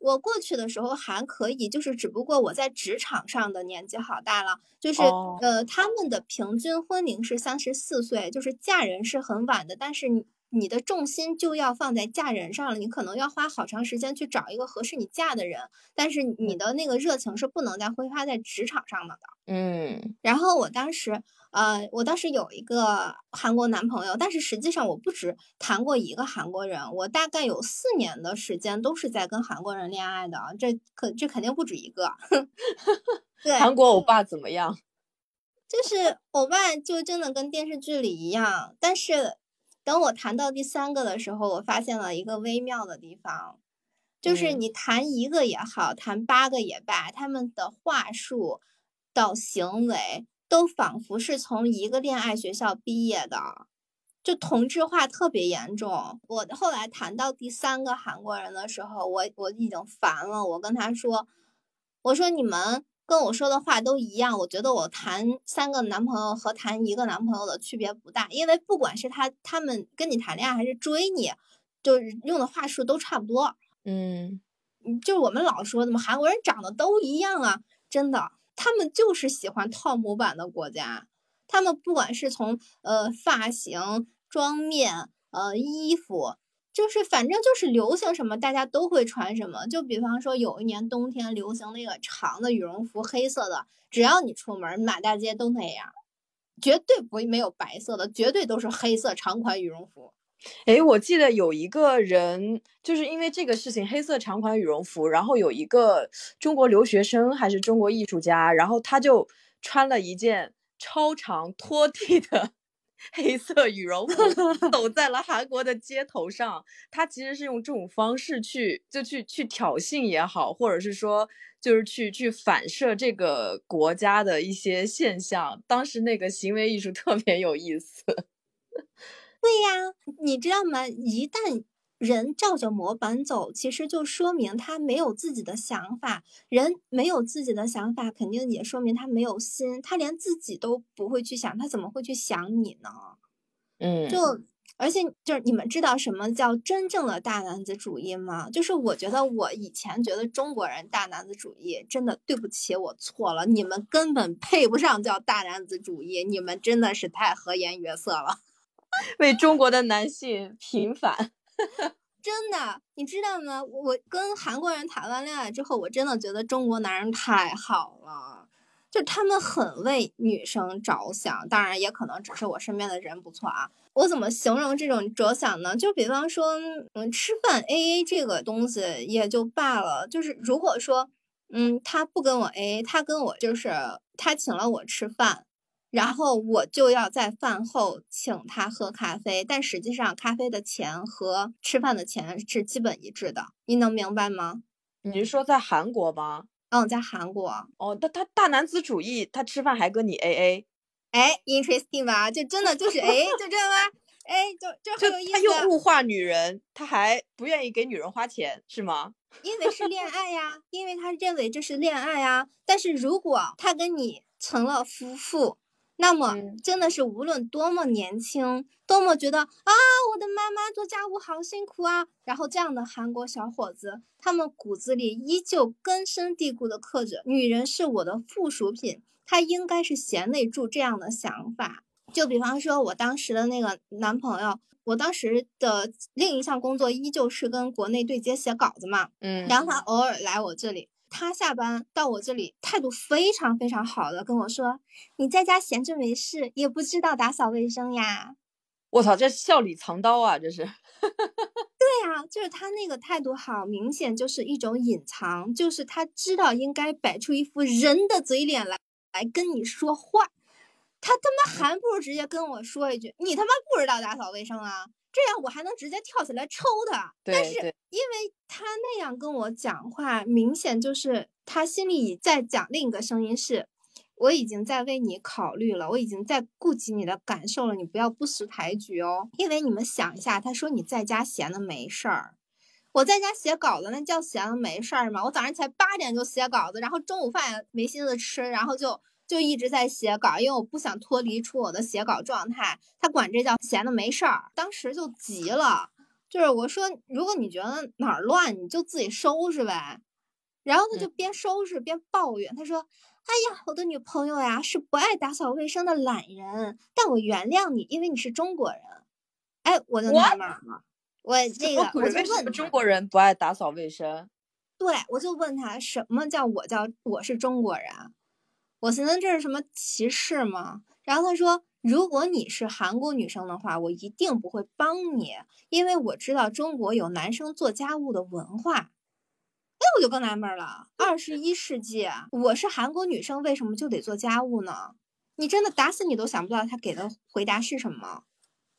我过去的时候还可以，就是只不过我在职场上的年纪好大了，就是呃，他们的平均婚龄是三十四岁，就是嫁人是很晚的，但是你你的重心就要放在嫁人上了，你可能要花好长时间去找一个合适你嫁的人，但是你的那个热情是不能再挥发在职场上的的。嗯，然后我当时。呃，我当时有一个韩国男朋友，但是实际上我不止谈过一个韩国人，我大概有四年的时间都是在跟韩国人恋爱的，这可这肯定不止一个。<laughs> 对，韩国欧巴怎么样？就是欧巴就真的跟电视剧里一样，但是等我谈到第三个的时候，我发现了一个微妙的地方，就是你谈一个也好，谈八个也罢，他们的话术到行为。都仿佛是从一个恋爱学校毕业的，就同质化特别严重。我后来谈到第三个韩国人的时候，我我已经烦了。我跟他说：“我说你们跟我说的话都一样，我觉得我谈三个男朋友和谈一个男朋友的区别不大，因为不管是他他们跟你谈恋爱还是追你，就是用的话术都差不多。嗯，就是我们老说的嘛，韩国人长得都一样啊，真的。”他们就是喜欢套模板的国家，他们不管是从呃发型、妆面、呃衣服，就是反正就是流行什么，大家都会穿什么。就比方说有一年冬天流行那个长的羽绒服，黑色的，只要你出门，满大街都那样，绝对不会没有白色的，绝对都是黑色长款羽绒服。哎，我记得有一个人，就是因为这个事情，黑色长款羽绒服，然后有一个中国留学生还是中国艺术家，然后他就穿了一件超长拖地的黑色羽绒服，<laughs> 走在了韩国的街头上。他其实是用这种方式去，就去去挑衅也好，或者是说，就是去去反射这个国家的一些现象。当时那个行为艺术特别有意思。<laughs> 对呀，你知道吗？一旦人照着模板走，其实就说明他没有自己的想法。人没有自己的想法，肯定也说明他没有心。他连自己都不会去想，他怎么会去想你呢？嗯，就而且就是你们知道什么叫真正的大男子主义吗？就是我觉得我以前觉得中国人大男子主义，真的对不起，我错了。你们根本配不上叫大男子主义，你们真的是太和颜悦色了。<laughs> 为中国的男性平反，<laughs> 真的，你知道吗？我跟韩国人谈完恋爱之后，我真的觉得中国男人太好了，就他们很为女生着想。当然，也可能只是我身边的人不错啊。我怎么形容这种着想呢？就比方说，嗯，吃饭 A A 这个东西也就罢了，就是如果说，嗯，他不跟我 A A，他跟我就是他请了我吃饭。然后我就要在饭后请他喝咖啡，但实际上咖啡的钱和吃饭的钱是基本一致的，你能明白吗？你是说在韩国吗？嗯，在韩国。哦，他他大男子主义，他吃饭还跟你 A A。哎，interesting 吧？就真的就是哎，就这样吗？哎，就就很有意思。他又物化女人，他还不愿意给女人花钱，是吗？因为是恋爱呀，因为他认为这是恋爱呀。但是如果他跟你成了夫妇，那么真的是无论多么年轻，多么觉得啊，我的妈妈做家务好辛苦啊，然后这样的韩国小伙子，他们骨子里依旧根深蒂固的刻着女人是我的附属品，他应该是贤内助这样的想法。就比方说，我当时的那个男朋友，我当时的另一项工作依旧是跟国内对接写稿子嘛，嗯，然后他偶尔来我这里，他下班到我这里，态度非常非常好的跟我说：“你在家闲着没事，也不知道打扫卫生呀。”我操，这笑里藏刀啊，这是。<laughs> 对呀，就是他那个态度好明显，就是一种隐藏，就是他知道应该摆出一副人的嘴脸来来跟你说话。他他妈还不如直接跟我说一句：“你他妈不知道打扫卫生啊！”这样我还能直接跳起来抽他。但是因为他那样跟我讲话，明显就是他心里在讲另一个声音是：我已经在为你考虑了，我已经在顾及你的感受了，你不要不识抬举哦。因为你们想一下，他说你在家闲的没事儿，我在家写稿子，那叫闲的没事儿吗？我早上才八点就写稿子，然后中午饭也没心思吃，然后就。就一直在写稿，因为我不想脱离出我的写稿状态。他管这叫闲的没事儿，当时就急了，就是我说，如果你觉得哪儿乱，你就自己收拾呗。然后他就边收拾边抱怨，他说：“哎呀，我的女朋友呀是不爱打扫卫生的懒人，但我原谅你，因为你是中国人。”哎，我就纳闷了，我 <laughs> 这个我就问中国人不爱打扫卫生？对，我就问他什么叫我叫我是中国人？我寻思这是什么歧视吗？然后他说，如果你是韩国女生的话，我一定不会帮你，因为我知道中国有男生做家务的文化。哎，我就更纳闷了，二十一世纪，我是韩国女生，为什么就得做家务呢？你真的打死你都想不到他给的回答是什么。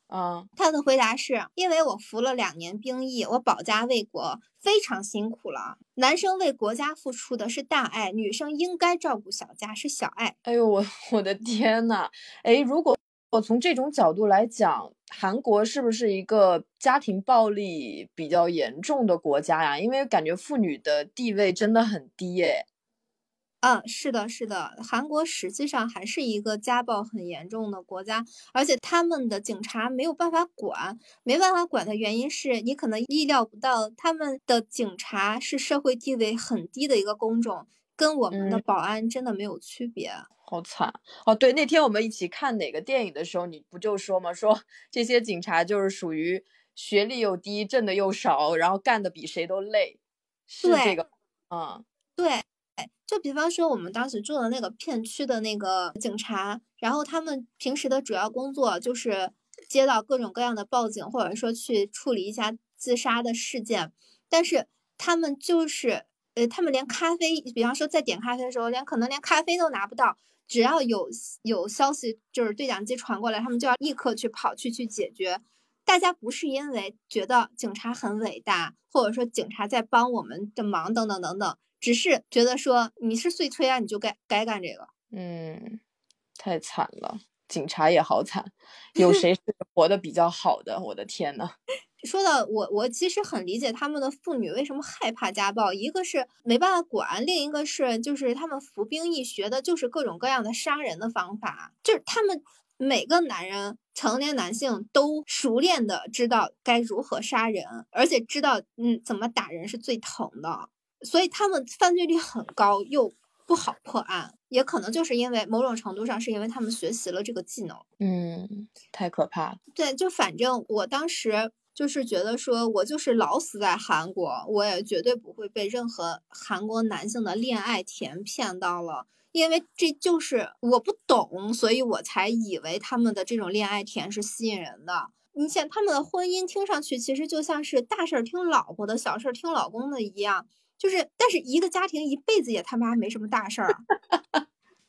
嗯，他的回答是因为我服了两年兵役，我保家卫国非常辛苦了。男生为国家付出的是大爱，女生应该照顾小家是小爱。哎呦，我 <laughs> 我的天呐，哎，如果我从这种角度来讲，韩国是不是一个家庭暴力比较严重的国家呀？因为感觉妇女的地位真的很低诶。嗯，是的，是的，韩国实际上还是一个家暴很严重的国家，而且他们的警察没有办法管，没办法管的原因是你可能意料不到，他们的警察是社会地位很低的一个工种，跟我们的保安真的没有区别。好惨哦！对，那天我们一起看哪个电影的时候，你不就说吗？说这些警察就是属于学历又低，挣的又少，然后干的比谁都累，是这个，嗯，对。就比方说，我们当时住的那个片区的那个警察，然后他们平时的主要工作就是接到各种各样的报警，或者说去处理一下自杀的事件。但是他们就是，呃，他们连咖啡，比方说在点咖啡的时候，连可能连咖啡都拿不到。只要有有消息，就是对讲机传过来，他们就要立刻去跑去去解决。大家不是因为觉得警察很伟大，或者说警察在帮我们的忙等等等等。只是觉得说你是碎催啊，你就该该干这个。嗯，太惨了，警察也好惨，有谁是 <laughs> 活得比较好的？我的天呐。<laughs> 说到我，我其实很理解他们的妇女为什么害怕家暴，一个是没办法管，另一个是就是他们服兵役学的就是各种各样的杀人的方法，就是他们每个男人，成年男性都熟练的知道该如何杀人，而且知道嗯怎么打人是最疼的。所以他们犯罪率很高，又不好破案，也可能就是因为某种程度上是因为他们学习了这个技能。嗯，太可怕了。对，就反正我当时就是觉得说，我就是老死在韩国，我也绝对不会被任何韩国男性的恋爱甜骗到了，因为这就是我不懂，所以我才以为他们的这种恋爱甜是吸引人的。你想，他们的婚姻听上去其实就像是大事儿听老婆的，小事儿听老公的一样。就是，但是一个家庭一辈子也他妈没什么大事儿。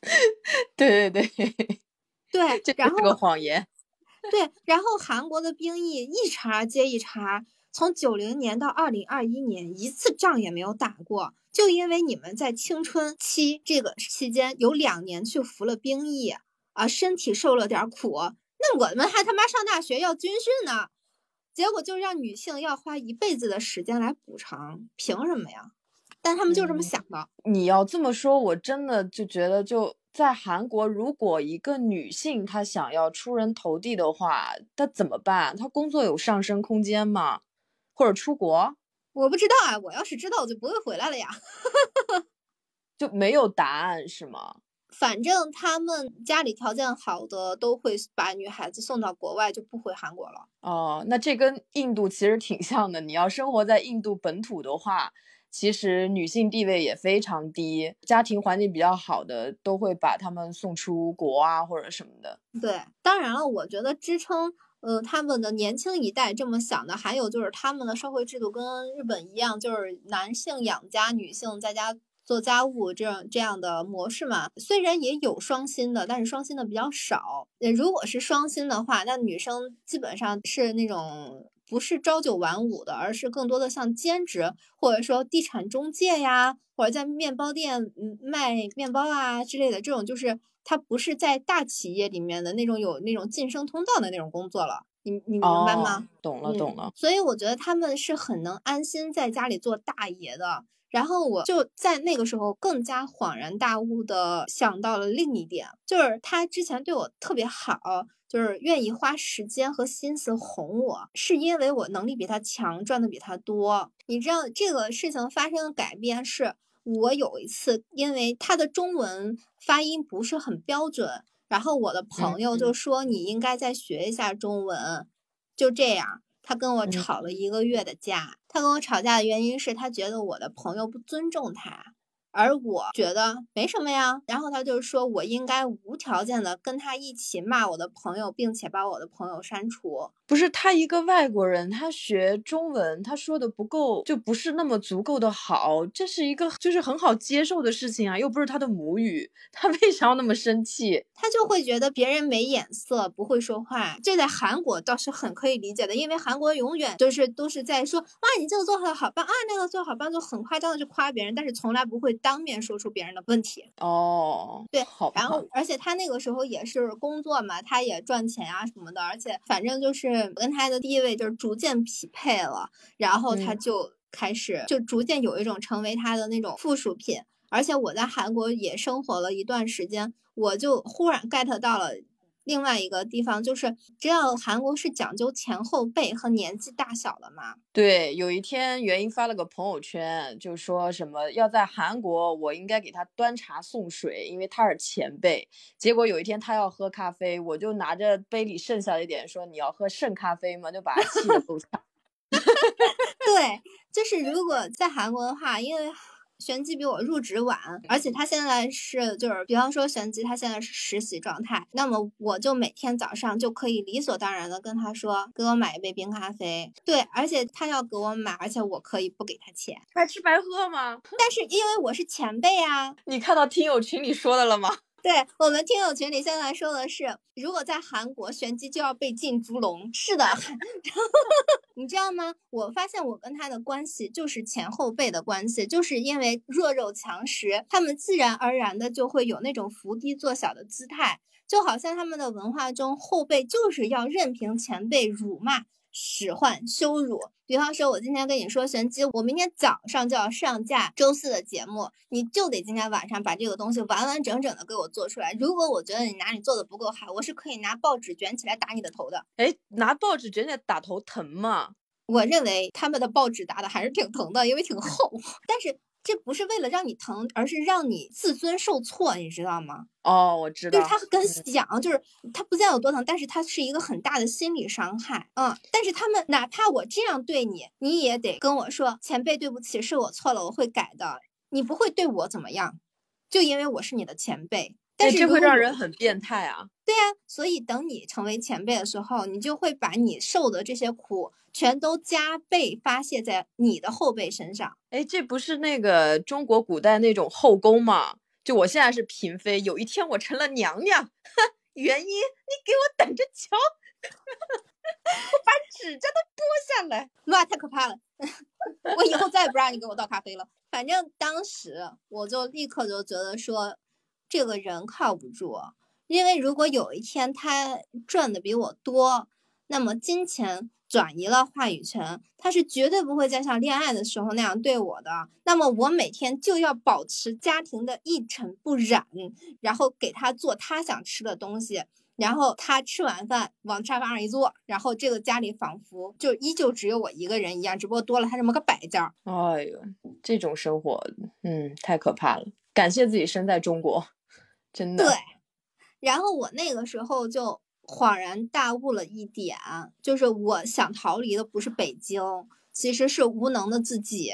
<laughs> 对对对，对，这然后是个谎言。对，然后韩国的兵役一茬接一茬，从九零年到二零二一年，一次仗也没有打过，就因为你们在青春期这个期间有两年去服了兵役啊，身体受了点苦，那我们还他妈上大学要军训呢，结果就让女性要花一辈子的时间来补偿，凭什么呀？但他们就这么嗯想的。你要这么说，我真的就觉得，就在韩国，如果一个女性她想要出人头地的话，她怎么办？她工作有上升空间吗？或者出国我不知道啊，我要是知道，我就不会回来了呀。<laughs> 就没有答案是吗？反正他们家里条件好的都会把女孩子送到国外，就不回韩国了。哦，那这跟印度其实挺像的。你要生活在印度本土的话，其实女性地位也非常低，家庭环境比较好的都会把她们送出国啊或者什么的。对，当然了，我觉得支撑呃他们的年轻一代这么想的，还有就是他们的社会制度跟日本一样，就是男性养家，女性在家。做家务这样这样的模式嘛，虽然也有双薪的，但是双薪的比较少。呃，如果是双薪的话，那女生基本上是那种不是朝九晚五的，而是更多的像兼职，或者说地产中介呀，或者在面包店卖面包啊之类的这种，就是它不是在大企业里面的那种有那种晋升通道的那种工作了。你你明白吗？哦、懂了，懂了。所以我觉得他们是很能安心在家里做大爷的。然后我就在那个时候更加恍然大悟的想到了另一点，就是他之前对我特别好，就是愿意花时间和心思哄我，是因为我能力比他强，赚的比他多。你知道这个事情发生的改变是，我有一次因为他的中文发音不是很标准，然后我的朋友就说你应该再学一下中文，就这样。他跟我吵了一个月的架，他跟我吵架的原因是他觉得我的朋友不尊重他，而我觉得没什么呀。然后他就说我应该无条件的跟他一起骂我的朋友，并且把我的朋友删除。不是他一个外国人，他学中文，他说的不够，就不是那么足够的好，这是一个就是很好接受的事情啊，又不是他的母语，<laughs> 他为啥要那么生气？他就会觉得别人没眼色，不会说话。这在韩国倒是很可以理解的，因为韩国永远就是都是在说哇你这个做的好棒啊，那个做好棒，就很夸张的去夸别人，但是从来不会当面说出别人的问题。哦，对，好。然后而且他那个时候也是工作嘛，他也赚钱啊什么的，而且反正就是。跟他的地位就是逐渐匹配了，然后他就开始、嗯、就逐渐有一种成为他的那种附属品。而且我在韩国也生活了一段时间，我就忽然 get 到了另外一个地方，就是知道韩国是讲究前后辈和年纪大小的嘛。对，有一天元英发了个朋友圈，就说什么要在韩国，我应该给他端茶送水，因为他是前辈。结果有一天他要喝咖啡，我就拿着杯里剩下的一点说你要喝剩咖啡吗？就把他气得够呛。<laughs> 对，就是如果在韩国的话，因为。玄机比我入职晚，而且他现在是就是，比方说玄机他现在是实习状态，那么我就每天早上就可以理所当然的跟他说，给我买一杯冰咖啡。对，而且他要给我买，而且我可以不给他钱，白吃白喝吗？但是因为我是前辈啊，你看到听友群里说的了吗？对我们听友群里现在说的是，如果在韩国玄机就要被进猪笼。是的，<laughs> 你知道吗？我发现我跟他的关系就是前后辈的关系，就是因为弱肉强食，他们自然而然的就会有那种伏低做小的姿态，就好像他们的文化中后辈就是要任凭前辈辱骂。使唤、羞辱，比方说，我今天跟你说玄机，我明天早上就要上架周四的节目，你就得今天晚上把这个东西完完整整的给我做出来。如果我觉得你哪里做的不够好，我是可以拿报纸卷起来打你的头的。哎，拿报纸卷起来打头疼吗？我认为他们的报纸打的还是挺疼的，因为挺厚，但是。这不是为了让你疼，而是让你自尊受挫，你知道吗？哦，我知道，就是他跟想，就是他不见有多疼，但是他是一个很大的心理伤害。嗯，但是他们哪怕我这样对你，你也得跟我说，前辈对不起，是我错了，我会改的。你不会对我怎么样，就因为我是你的前辈。但是这会让人很变态啊。对呀、啊，所以等你成为前辈的时候，你就会把你受的这些苦全都加倍发泄在你的后辈身上。哎，这不是那个中国古代那种后宫吗？就我现在是嫔妃，有一天我成了娘娘，哼，原因，你给我等着瞧！<laughs> 我把指甲都剥下来，哇，太可怕了！<laughs> 我以后再也不让你给我倒咖啡了。反正当时我就立刻就觉得说，这个人靠不住，因为如果有一天他赚的比我多，那么金钱转移了话语权，他是绝对不会再像恋爱的时候那样对我的。那么我每天就要保持家庭的一尘不染，然后给他做他想吃的东西。然后他吃完饭往沙发上一坐，然后这个家里仿佛就依旧只有我一个人一样，只不过多了他这么个摆件儿。哎呦，这种生活，嗯，太可怕了。感谢自己生在中国，真的。对。然后我那个时候就恍然大悟了一点，就是我想逃离的不是北京，其实是无能的自己。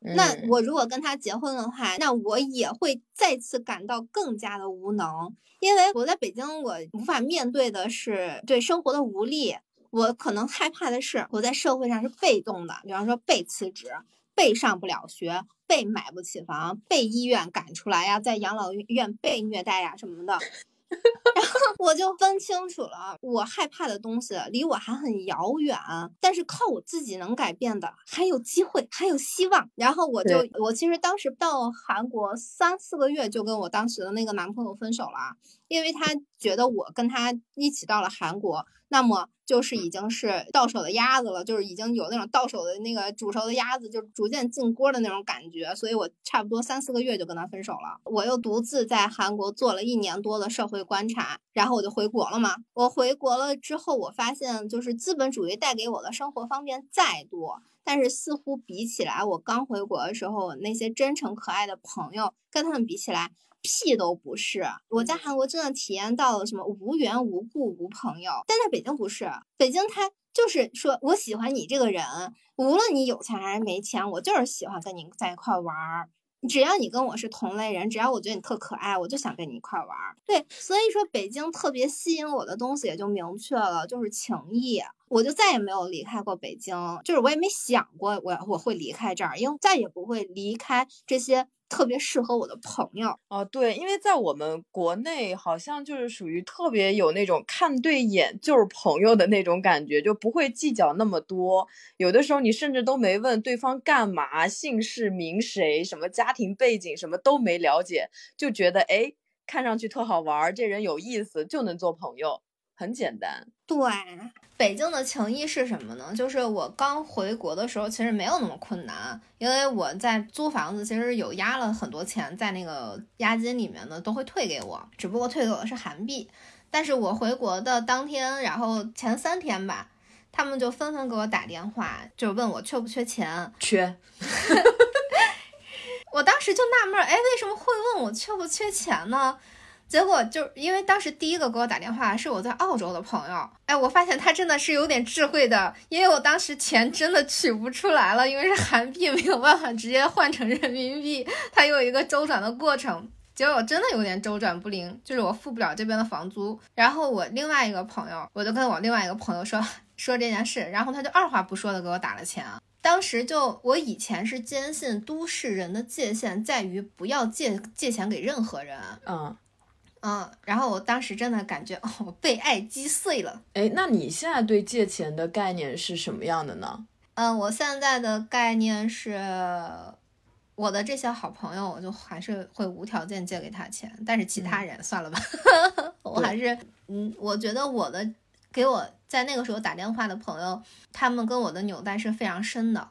那我如果跟他结婚的话，那我也会再次感到更加的无能，因为我在北京，我无法面对的是对生活的无力。我可能害怕的是我在社会上是被动的，比方说被辞职、被上不了学、被买不起房、被医院赶出来呀，在养老院被虐待呀什么的。<laughs> 然后我就分清楚了，我害怕的东西离我还很遥远，但是靠我自己能改变的还有机会，还有希望。然后我就，我其实当时到韩国三四个月就跟我当时的那个男朋友分手了，因为他觉得我跟他一起到了韩国，那么。就是已经是到手的鸭子了，就是已经有那种到手的那个煮熟的鸭子，就逐渐进锅的那种感觉，所以我差不多三四个月就跟他分手了。我又独自在韩国做了一年多的社会观察，然后我就回国了嘛。我回国了之后，我发现就是资本主义带给我的生活方便再多，但是似乎比起来，我刚回国的时候那些真诚可爱的朋友，跟他们比起来。屁都不是！我在韩国真的体验到了什么无缘无故无朋友，但在北京不是。北京他就是说我喜欢你这个人，无论你有钱还是没钱，我就是喜欢跟你在一块玩儿。只要你跟我是同类人，只要我觉得你特可爱，我就想跟你一块玩儿。对，所以说北京特别吸引我的东西也就明确了，就是情谊。我就再也没有离开过北京，就是我也没想过我我会离开这儿，因为再也不会离开这些。特别适合我的朋友哦，对，因为在我们国内好像就是属于特别有那种看对眼就是朋友的那种感觉，就不会计较那么多。有的时候你甚至都没问对方干嘛、姓氏名谁、什么家庭背景，什么都没了解，就觉得哎，看上去特好玩，这人有意思，就能做朋友，很简单。对。北京的情谊是什么呢？就是我刚回国的时候，其实没有那么困难，因为我在租房子，其实有压了很多钱在那个押金里面呢，都会退给我，只不过退给我的是韩币。但是我回国的当天，然后前三天吧，他们就纷纷给我打电话，就问我缺不缺钱。缺。<laughs> 我当时就纳闷，哎，为什么会问我缺不缺钱呢？结果就因为当时第一个给我打电话是我在澳洲的朋友，哎，我发现他真的是有点智慧的，因为我当时钱真的取不出来了，因为是韩币，没有办法直接换成人民币，它有一个周转的过程，结果我真的有点周转不灵，就是我付不了这边的房租。然后我另外一个朋友，我就跟我另外一个朋友说 <laughs> 说这件事，然后他就二话不说的给我打了钱。当时就我以前是坚信都市人的界限在于不要借借钱给任何人，嗯。嗯，然后我当时真的感觉，哦，我被爱击碎了。哎，那你现在对借钱的概念是什么样的呢？嗯，我现在的概念是，我的这些好朋友，我就还是会无条件借给他钱，但是其他人算了吧，<laughs> 我还是，嗯，我觉得我的给我在那个时候打电话的朋友，他们跟我的纽带是非常深的。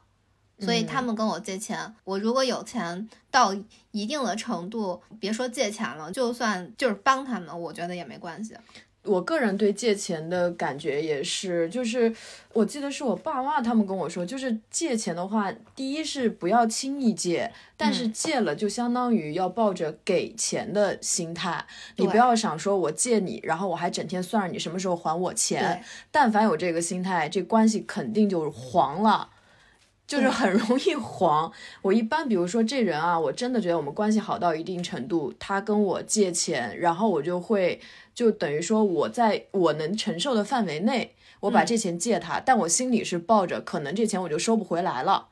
所以他们跟我借钱，我如果有钱到一定的程度，别说借钱了，就算就是帮他们，我觉得也没关系。我个人对借钱的感觉也是，就是我记得是我爸妈他们跟我说，就是借钱的话，第一是不要轻易借，但是借了就相当于要抱着给钱的心态，你不要想说我借你，然后我还整天算着你什么时候还我钱，但凡有这个心态，这关系肯定就黄了。就是很容易黄。我一般，比如说这人啊，我真的觉得我们关系好到一定程度，他跟我借钱，然后我就会就等于说我在我能承受的范围内，我把这钱借他，但我心里是抱着可能这钱我就收不回来了，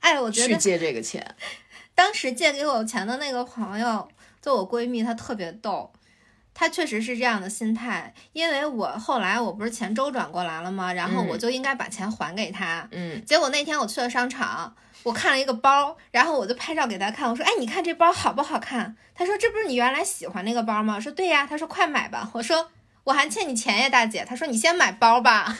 哎，我觉得去借这个钱。<laughs> 当时借给我钱的那个朋友，就我闺蜜，她特别逗。他确实是这样的心态，因为我后来我不是钱周转过来了吗？然后我嗯就应该把钱还给他。嗯结果那天我去了商场，我看了一个包，然后我就拍照给他看，我说：“哎，你看这包好不好看？”他说：“这不是你原来喜欢那个包吗？”我说：“对呀。”他说：“快买吧。”我说：“我还欠你钱呀，大姐。”他说：“你先买包吧。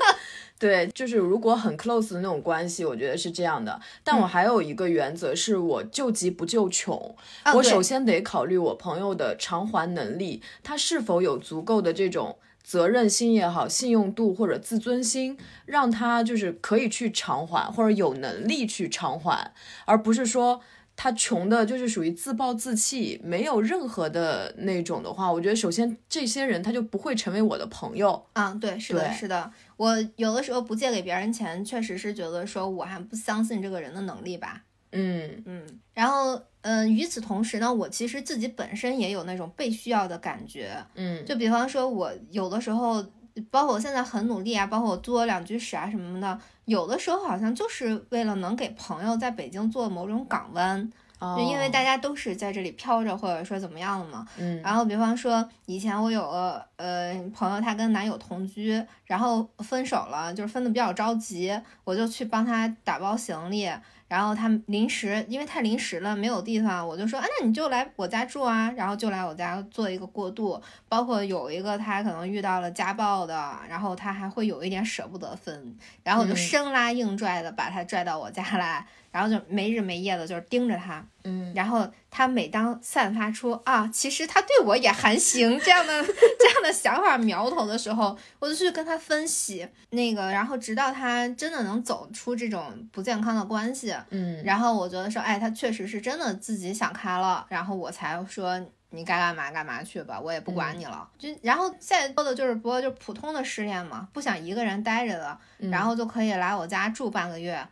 <laughs> 对，就是如果很 close 的那种关系，我觉得是这样的。但我嗯还有一个原则，是我救急不救穷。我首先得考虑我朋友的偿还能力，他是否有足够的这种责任心也好、信用度或者自尊心，让他就是可以去偿还，或者有能力去偿还，而不是说。他穷的，就是属于自暴自弃，没有任何的那种的话，我觉得首先这些人他就不会成为我的朋友。”啊，对，是的，是的。我有的时候不借给别人钱，确实是觉得说我还不相信这个人的能力吧。嗯嗯，然后，嗯、与此同时呢，我其实自己本身也有那种被需要的感觉。嗯，就比方说，我有的时候，包括我现在很努力啊，包括我做两居室啊什么的，有的时候好像就是为了能给朋友在北京做某种港湾，哦就因为大家都是在这里飘着，或者说怎么样了嘛。嗯然后比方说，以前我有个呃朋友，她跟男友同居，然后分手了，就是分的比较着急，我就去帮她打包行李。然后他临时，因为太临时了，没有地方，我就说，啊，那你就来我家住啊，然后就来我家做一个过渡。包括有一个他可能遇到了家暴的，然后他还会有一点舍不得分，然后我就嗯生拉硬拽的把他拽到我家来，然后就没日没夜的就是盯着他。嗯然后他每当散发出啊，其实他对我也还行这样的这样的想法苗头的时候，我就去跟他分析那个，然后直到他真的能走出这种不健康的关系，嗯，然后我觉得说，哎，他确实是真的自己想开了，然后我才说你该干嘛干嘛去吧，我也不管你了。就然后再多的就是不过就普通的失恋嘛，不想一个人待着的，然后就可以来我家住半个月，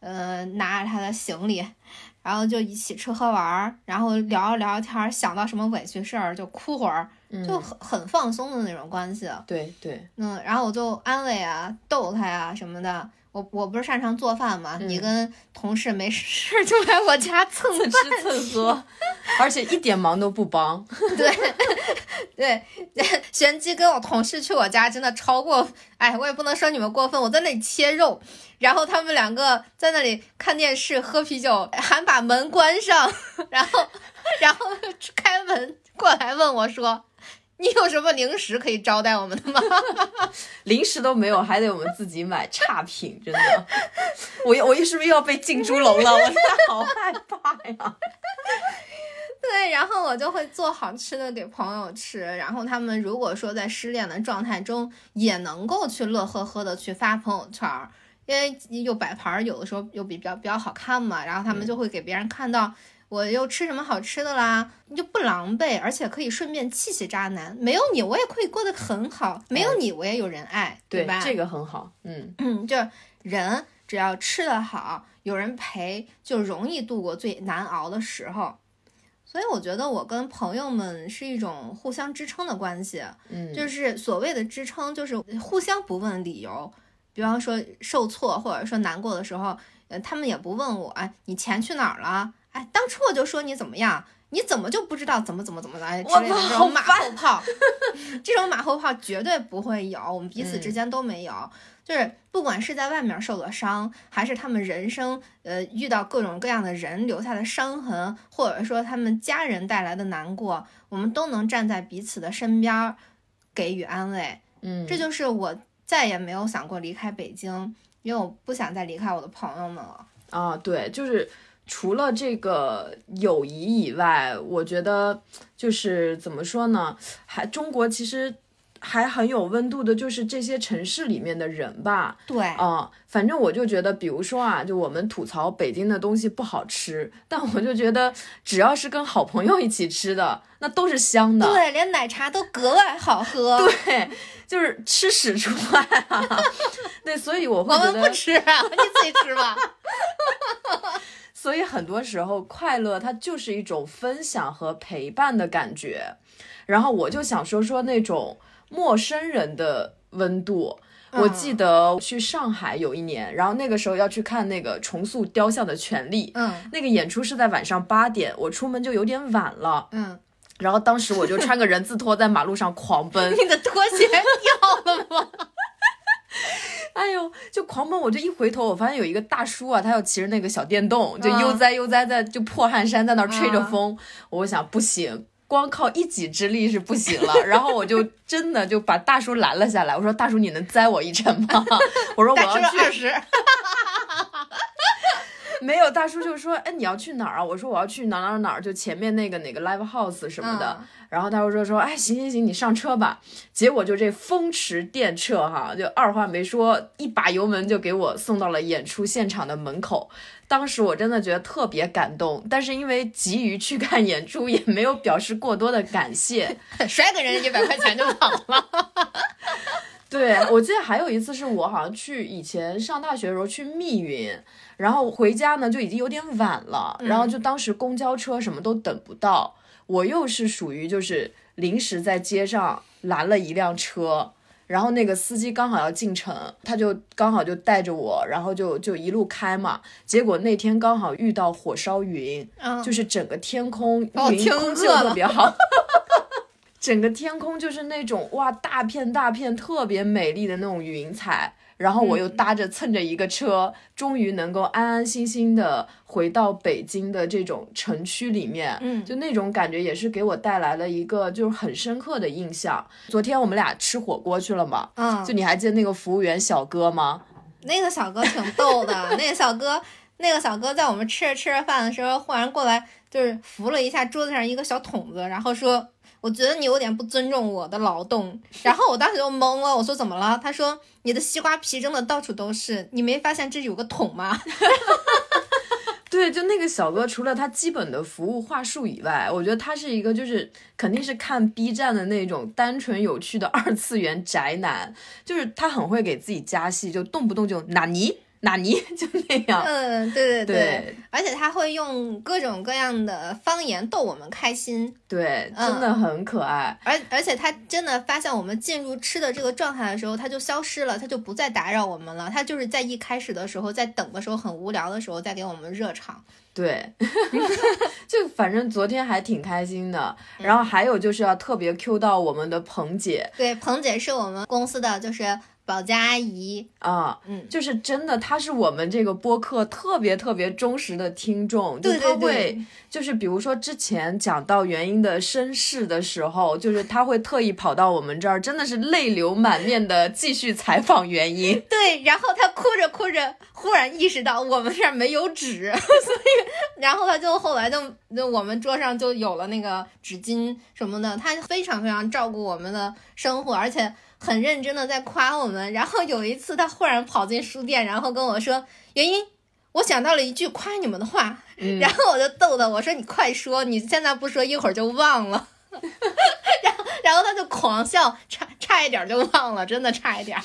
呃，拿着他的行李，然后就一起吃喝玩儿，然后聊着聊着天儿，想到什么委屈事儿就哭会儿，就嗯很很放松的那种关系。对对，嗯，然后我就安慰啊、逗他呀、什么的。我我不是擅长做饭嘛，你嗯跟同事没事就来我家蹭蹭吃蹭喝，<laughs> 而且一点忙都不帮。<laughs> 对对，<laughs> 玄机跟我同事去我家真的超过，哎，我也不能说你们过分，我在那里切肉，然后他们两个在那里看电视喝啤酒，还把门关上，然后然后开门过来问我说。你有什么零食可以招待我们的吗？<laughs> 零食都没有，还得我们自己买差评，真的。我我是不是又要被进猪笼了？我现在好害怕呀！<laughs> 对，然后我就会做好吃的给朋友吃，然后他们如果说在失恋的状态中，也能够去乐呵呵的去发朋友圈儿，因为又摆盘儿，有的时候又比较比较好看嘛，然后他们就会给别人看到。我又吃什么好吃的啦？你就不狼狈，而且可以顺便气气渣男。没有你，我也可以过得很好；没有你，我也有人爱，对吧？这个很好，嗯嗯，就人只要吃得好，有人陪，就容易度过最难熬的时候。所以我觉得我跟朋友们是一种互相支撑的关系，嗯，就是所谓的支撑，就是互相不问理由。比方说受挫或者说难过的时候，呃，他们也不问我，哎，你钱去哪儿了？哎，当初我就说你怎么样，你怎么就不知道怎么怎么怎么的？哎，之类的我这种马后炮，<laughs> 这种马后炮绝对不会有，我们彼此之嗯间都没有。就是不管是在外面受了伤，还是他们人生呃遇到各种各样的人留下的伤痕，或者说他们家人带来的难过，我们都能站在彼此的身边儿给予安慰。嗯，这就是我再也没有想过离开北京，因为我不想再离开我的朋友们了。啊，对，就是除了这个友谊以外，我觉得就是怎么说呢，还中国其实还很有温度的，就是这些城市里面的人吧。对，啊、反正我就觉得，比如说啊，就我们吐槽北京的东西不好吃，但我就觉得只要是跟好朋友一起吃的，那都是香的。对，连奶茶都格外好喝。对，就是吃屎出来啊！<laughs> 对，所以我会我觉得，们不吃啊，你自己吃吧。<laughs> 所以很多时候快乐它就是一种分享和陪伴的感觉。然后我就想说说那种陌生人的温度。我记嗯得去上海有一年，然后那个时候要去看那个重塑雕像的权利，嗯那个演出是在晚上八点，我出门就有点晚了。嗯然后当时我就穿个人字拖在马路上狂奔，你的拖鞋掉了吗？哎呦，就狂奔，我就一回头，我发现有一个大叔啊，他要骑着那个小电动，就悠哉悠哉在就破汗衫在那儿吹着风。我想不行，光靠一己之力是不行了。然后我就真的就把大叔拦了下来，我说：“大叔，你能载我一程吗？” <laughs> 我说：“我要去。<laughs> ”没有，大叔就说：“哎，你要去哪儿啊？”我说：“我要去哪哪哪儿，就前面那个哪个 live house 什么的。”然后他就说：“说，哎，行行行，你上车吧。”结果就这风驰电掣哈，就二话没说，一把油门就给我送到了演出现场的门口。当时我真的觉得特别感动，但是因为急于去看演出，也没有表示过多的感谢，<laughs> 甩给人一百块钱就跑了。对，我记得还有一次是我好像去以前上大学的时候去密云。然后回家呢，就已经有点晚了。然后就当时公交车什么都等不到，我又是属于就是临时在街上拦了一辆车，然后那个司机刚好要进城，他就刚好就带着我，然后就就一路开嘛。结果那天刚好遇到火烧云，就是整个天空云空气特别好，<laughs> 整个天空就是那种哇大片大片特别美丽的那种云彩。然后我又搭着蹭着一个车，终于能够安安心心的回到北京的这种城区里面，嗯，就那种感觉也是给我带来了一个就是很深刻的印象。昨天我们俩吃火锅去了嘛，嗯，就你还记得那个服务员小哥吗？<laughs> 那个小哥挺逗的，那个小哥，那个小哥在我们吃着吃着饭的时候，忽然过来就是扶了一下桌子上一个小桶子，然后说。我觉得你有点不尊重我的劳动，然后我当时就懵了，我说怎么了？他说你的西瓜皮扔的到处都是，你没发现这有个桶吗？<laughs> 对，就那个小哥，除了他基本的服务话术以外，我觉得他是一个就是肯定是看 B 站的那种单纯有趣的二次元宅男，就是他很会给自己加戏，就动不动就纳尼。纳尼 <laughs> 就那样，嗯，对对对，而且他会用各种各样的方言逗我们开心，对，真的很可爱。而而且他真的发现我们进入吃的这个状态的时候，他就消失了，他就不再打扰我们了。他就是在一开始的时候，在等的时候很无聊的时候，再给我们热场。对，<laughs> 就反正昨天还挺开心的。然后还有就是要特别 Q 到我们的彭姐，对，彭姐是我们公司的就是。保洁阿姨啊，嗯，就是真的，她是我们这个播客特别特别忠实的听众，就她会，就是比如说之前讲到原因的身世的时候，就是她会特意跑到我们这儿，真的是泪流满面的继续采访原因。<laughs> 对，然后她哭着哭着，忽然意识到我们这儿没有纸，<laughs> 所以，然后她就后来就就我们桌上就有了那个纸巾什么的，她非常非常照顾我们的生活，而且。很认真的在夸我们，然后有一次他忽然跑进书店，然后跟我说：“原因，我想到了一句夸你们的话。”然后我就逗他，我说：“你快说，你现在不说，一会儿就忘了。<laughs> ”然后，然后他就狂笑，差差一点就忘了，真的差一点。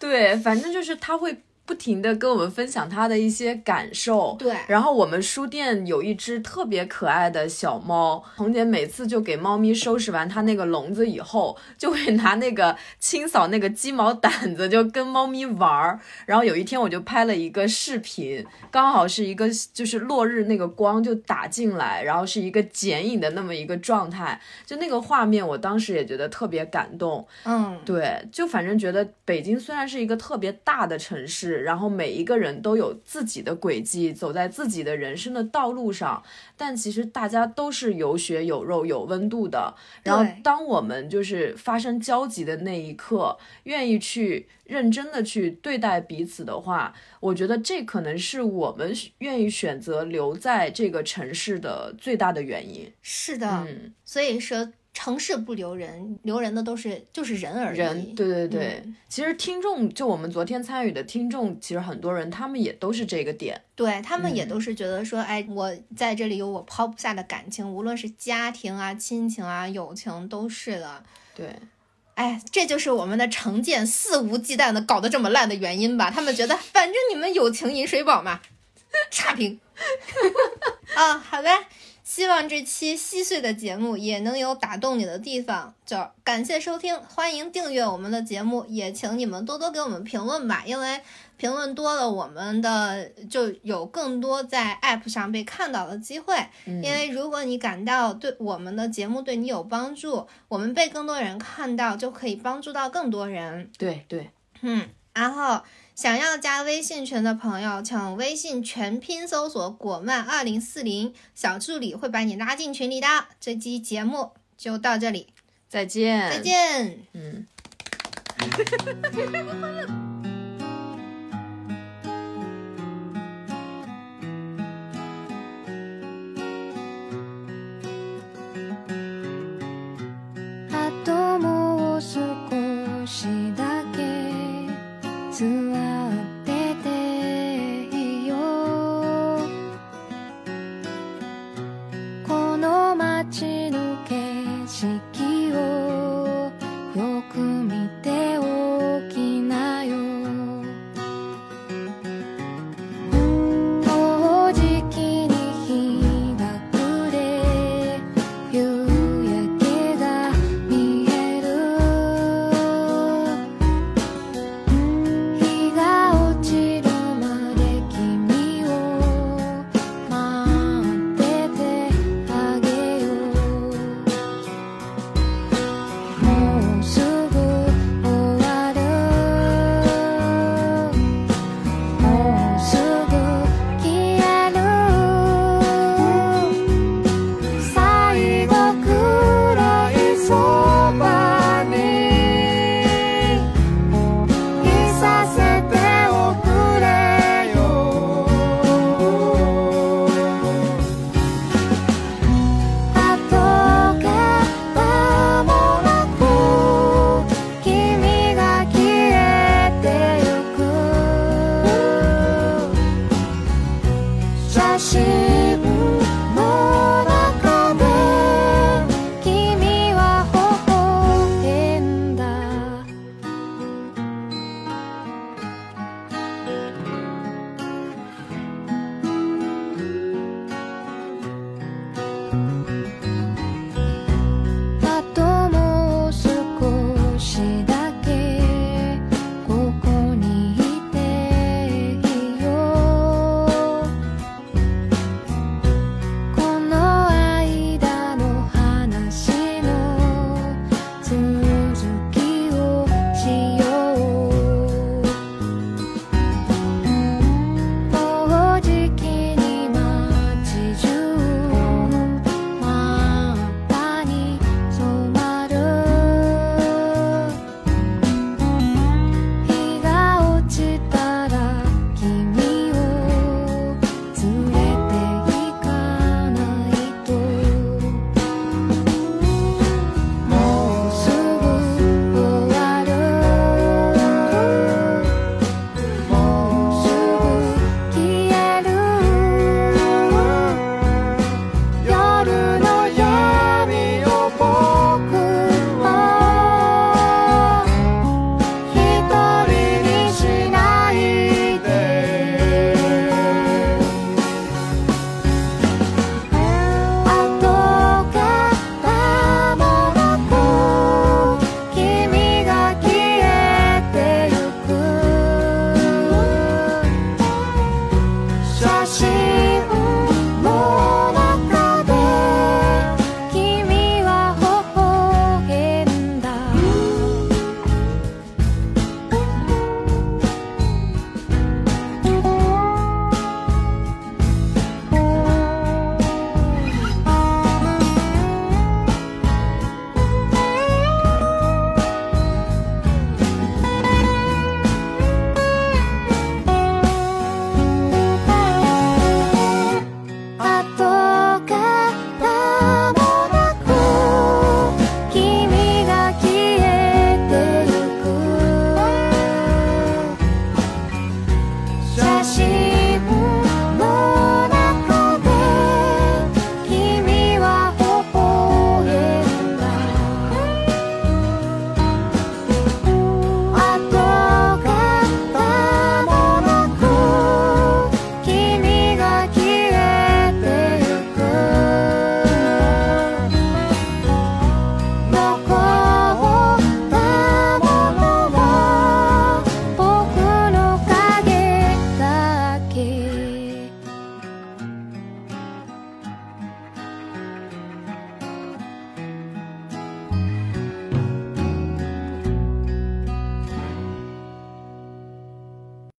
对，反正就是他会。不停的跟我们分享他的一些感受，对。然后我们书店有一只特别可爱的小猫，红姐每次就给猫咪收拾完它那个笼子以后，就会拿那个清扫那个鸡毛掸子，就跟猫咪玩儿。然后有一天我就拍了一个视频，刚好是一个就是落日那个光就打进来，然后是一个剪影的那么一个状态，就那个画面，我当时也觉得特别感动。嗯，对，就反正觉得北京虽然是一个特别大的城市。然后每一个人都有自己的轨迹，走在自己的人生的道路上，但其实大家都是有血有肉有温度的。然后当我们就是发生交集的那一刻，愿意去认真的去对待彼此的话，我觉得这可能是我们愿意选择留在这个城市的最大的原因。是的，嗯，所以说。城市不留人，留人的都是就是人而已。人，对对对。其实听众，就我们昨天参与的听众，其实很多人他们也都是这个点。对他们也都是觉得说，哎，我在这里有我抛不下的感情，无论是家庭啊、亲情啊、友情都是的。对，哎，这就是我们的成见肆无忌惮的搞得这么烂的原因吧？他们觉得反正你们友情饮水饱嘛，<laughs> 差评。<laughs> 啊，好的。希望这期稀碎的节目也能有打动你的地方。就感谢收听，欢迎订阅我们的节目，也请你们多多给我们评论吧，因为评论多了，我们的就有更多在 App 上被看到的机会。因为如果你感到对我们的节目对你有帮助，我们被更多人看到，就可以帮助到更多人。对对，嗯，然后想要加微信群的朋友，请微信全拼搜索“果曼二零四零”，小助理会把你拉进群里的。这期节目就到这里，再见，再。见。嗯。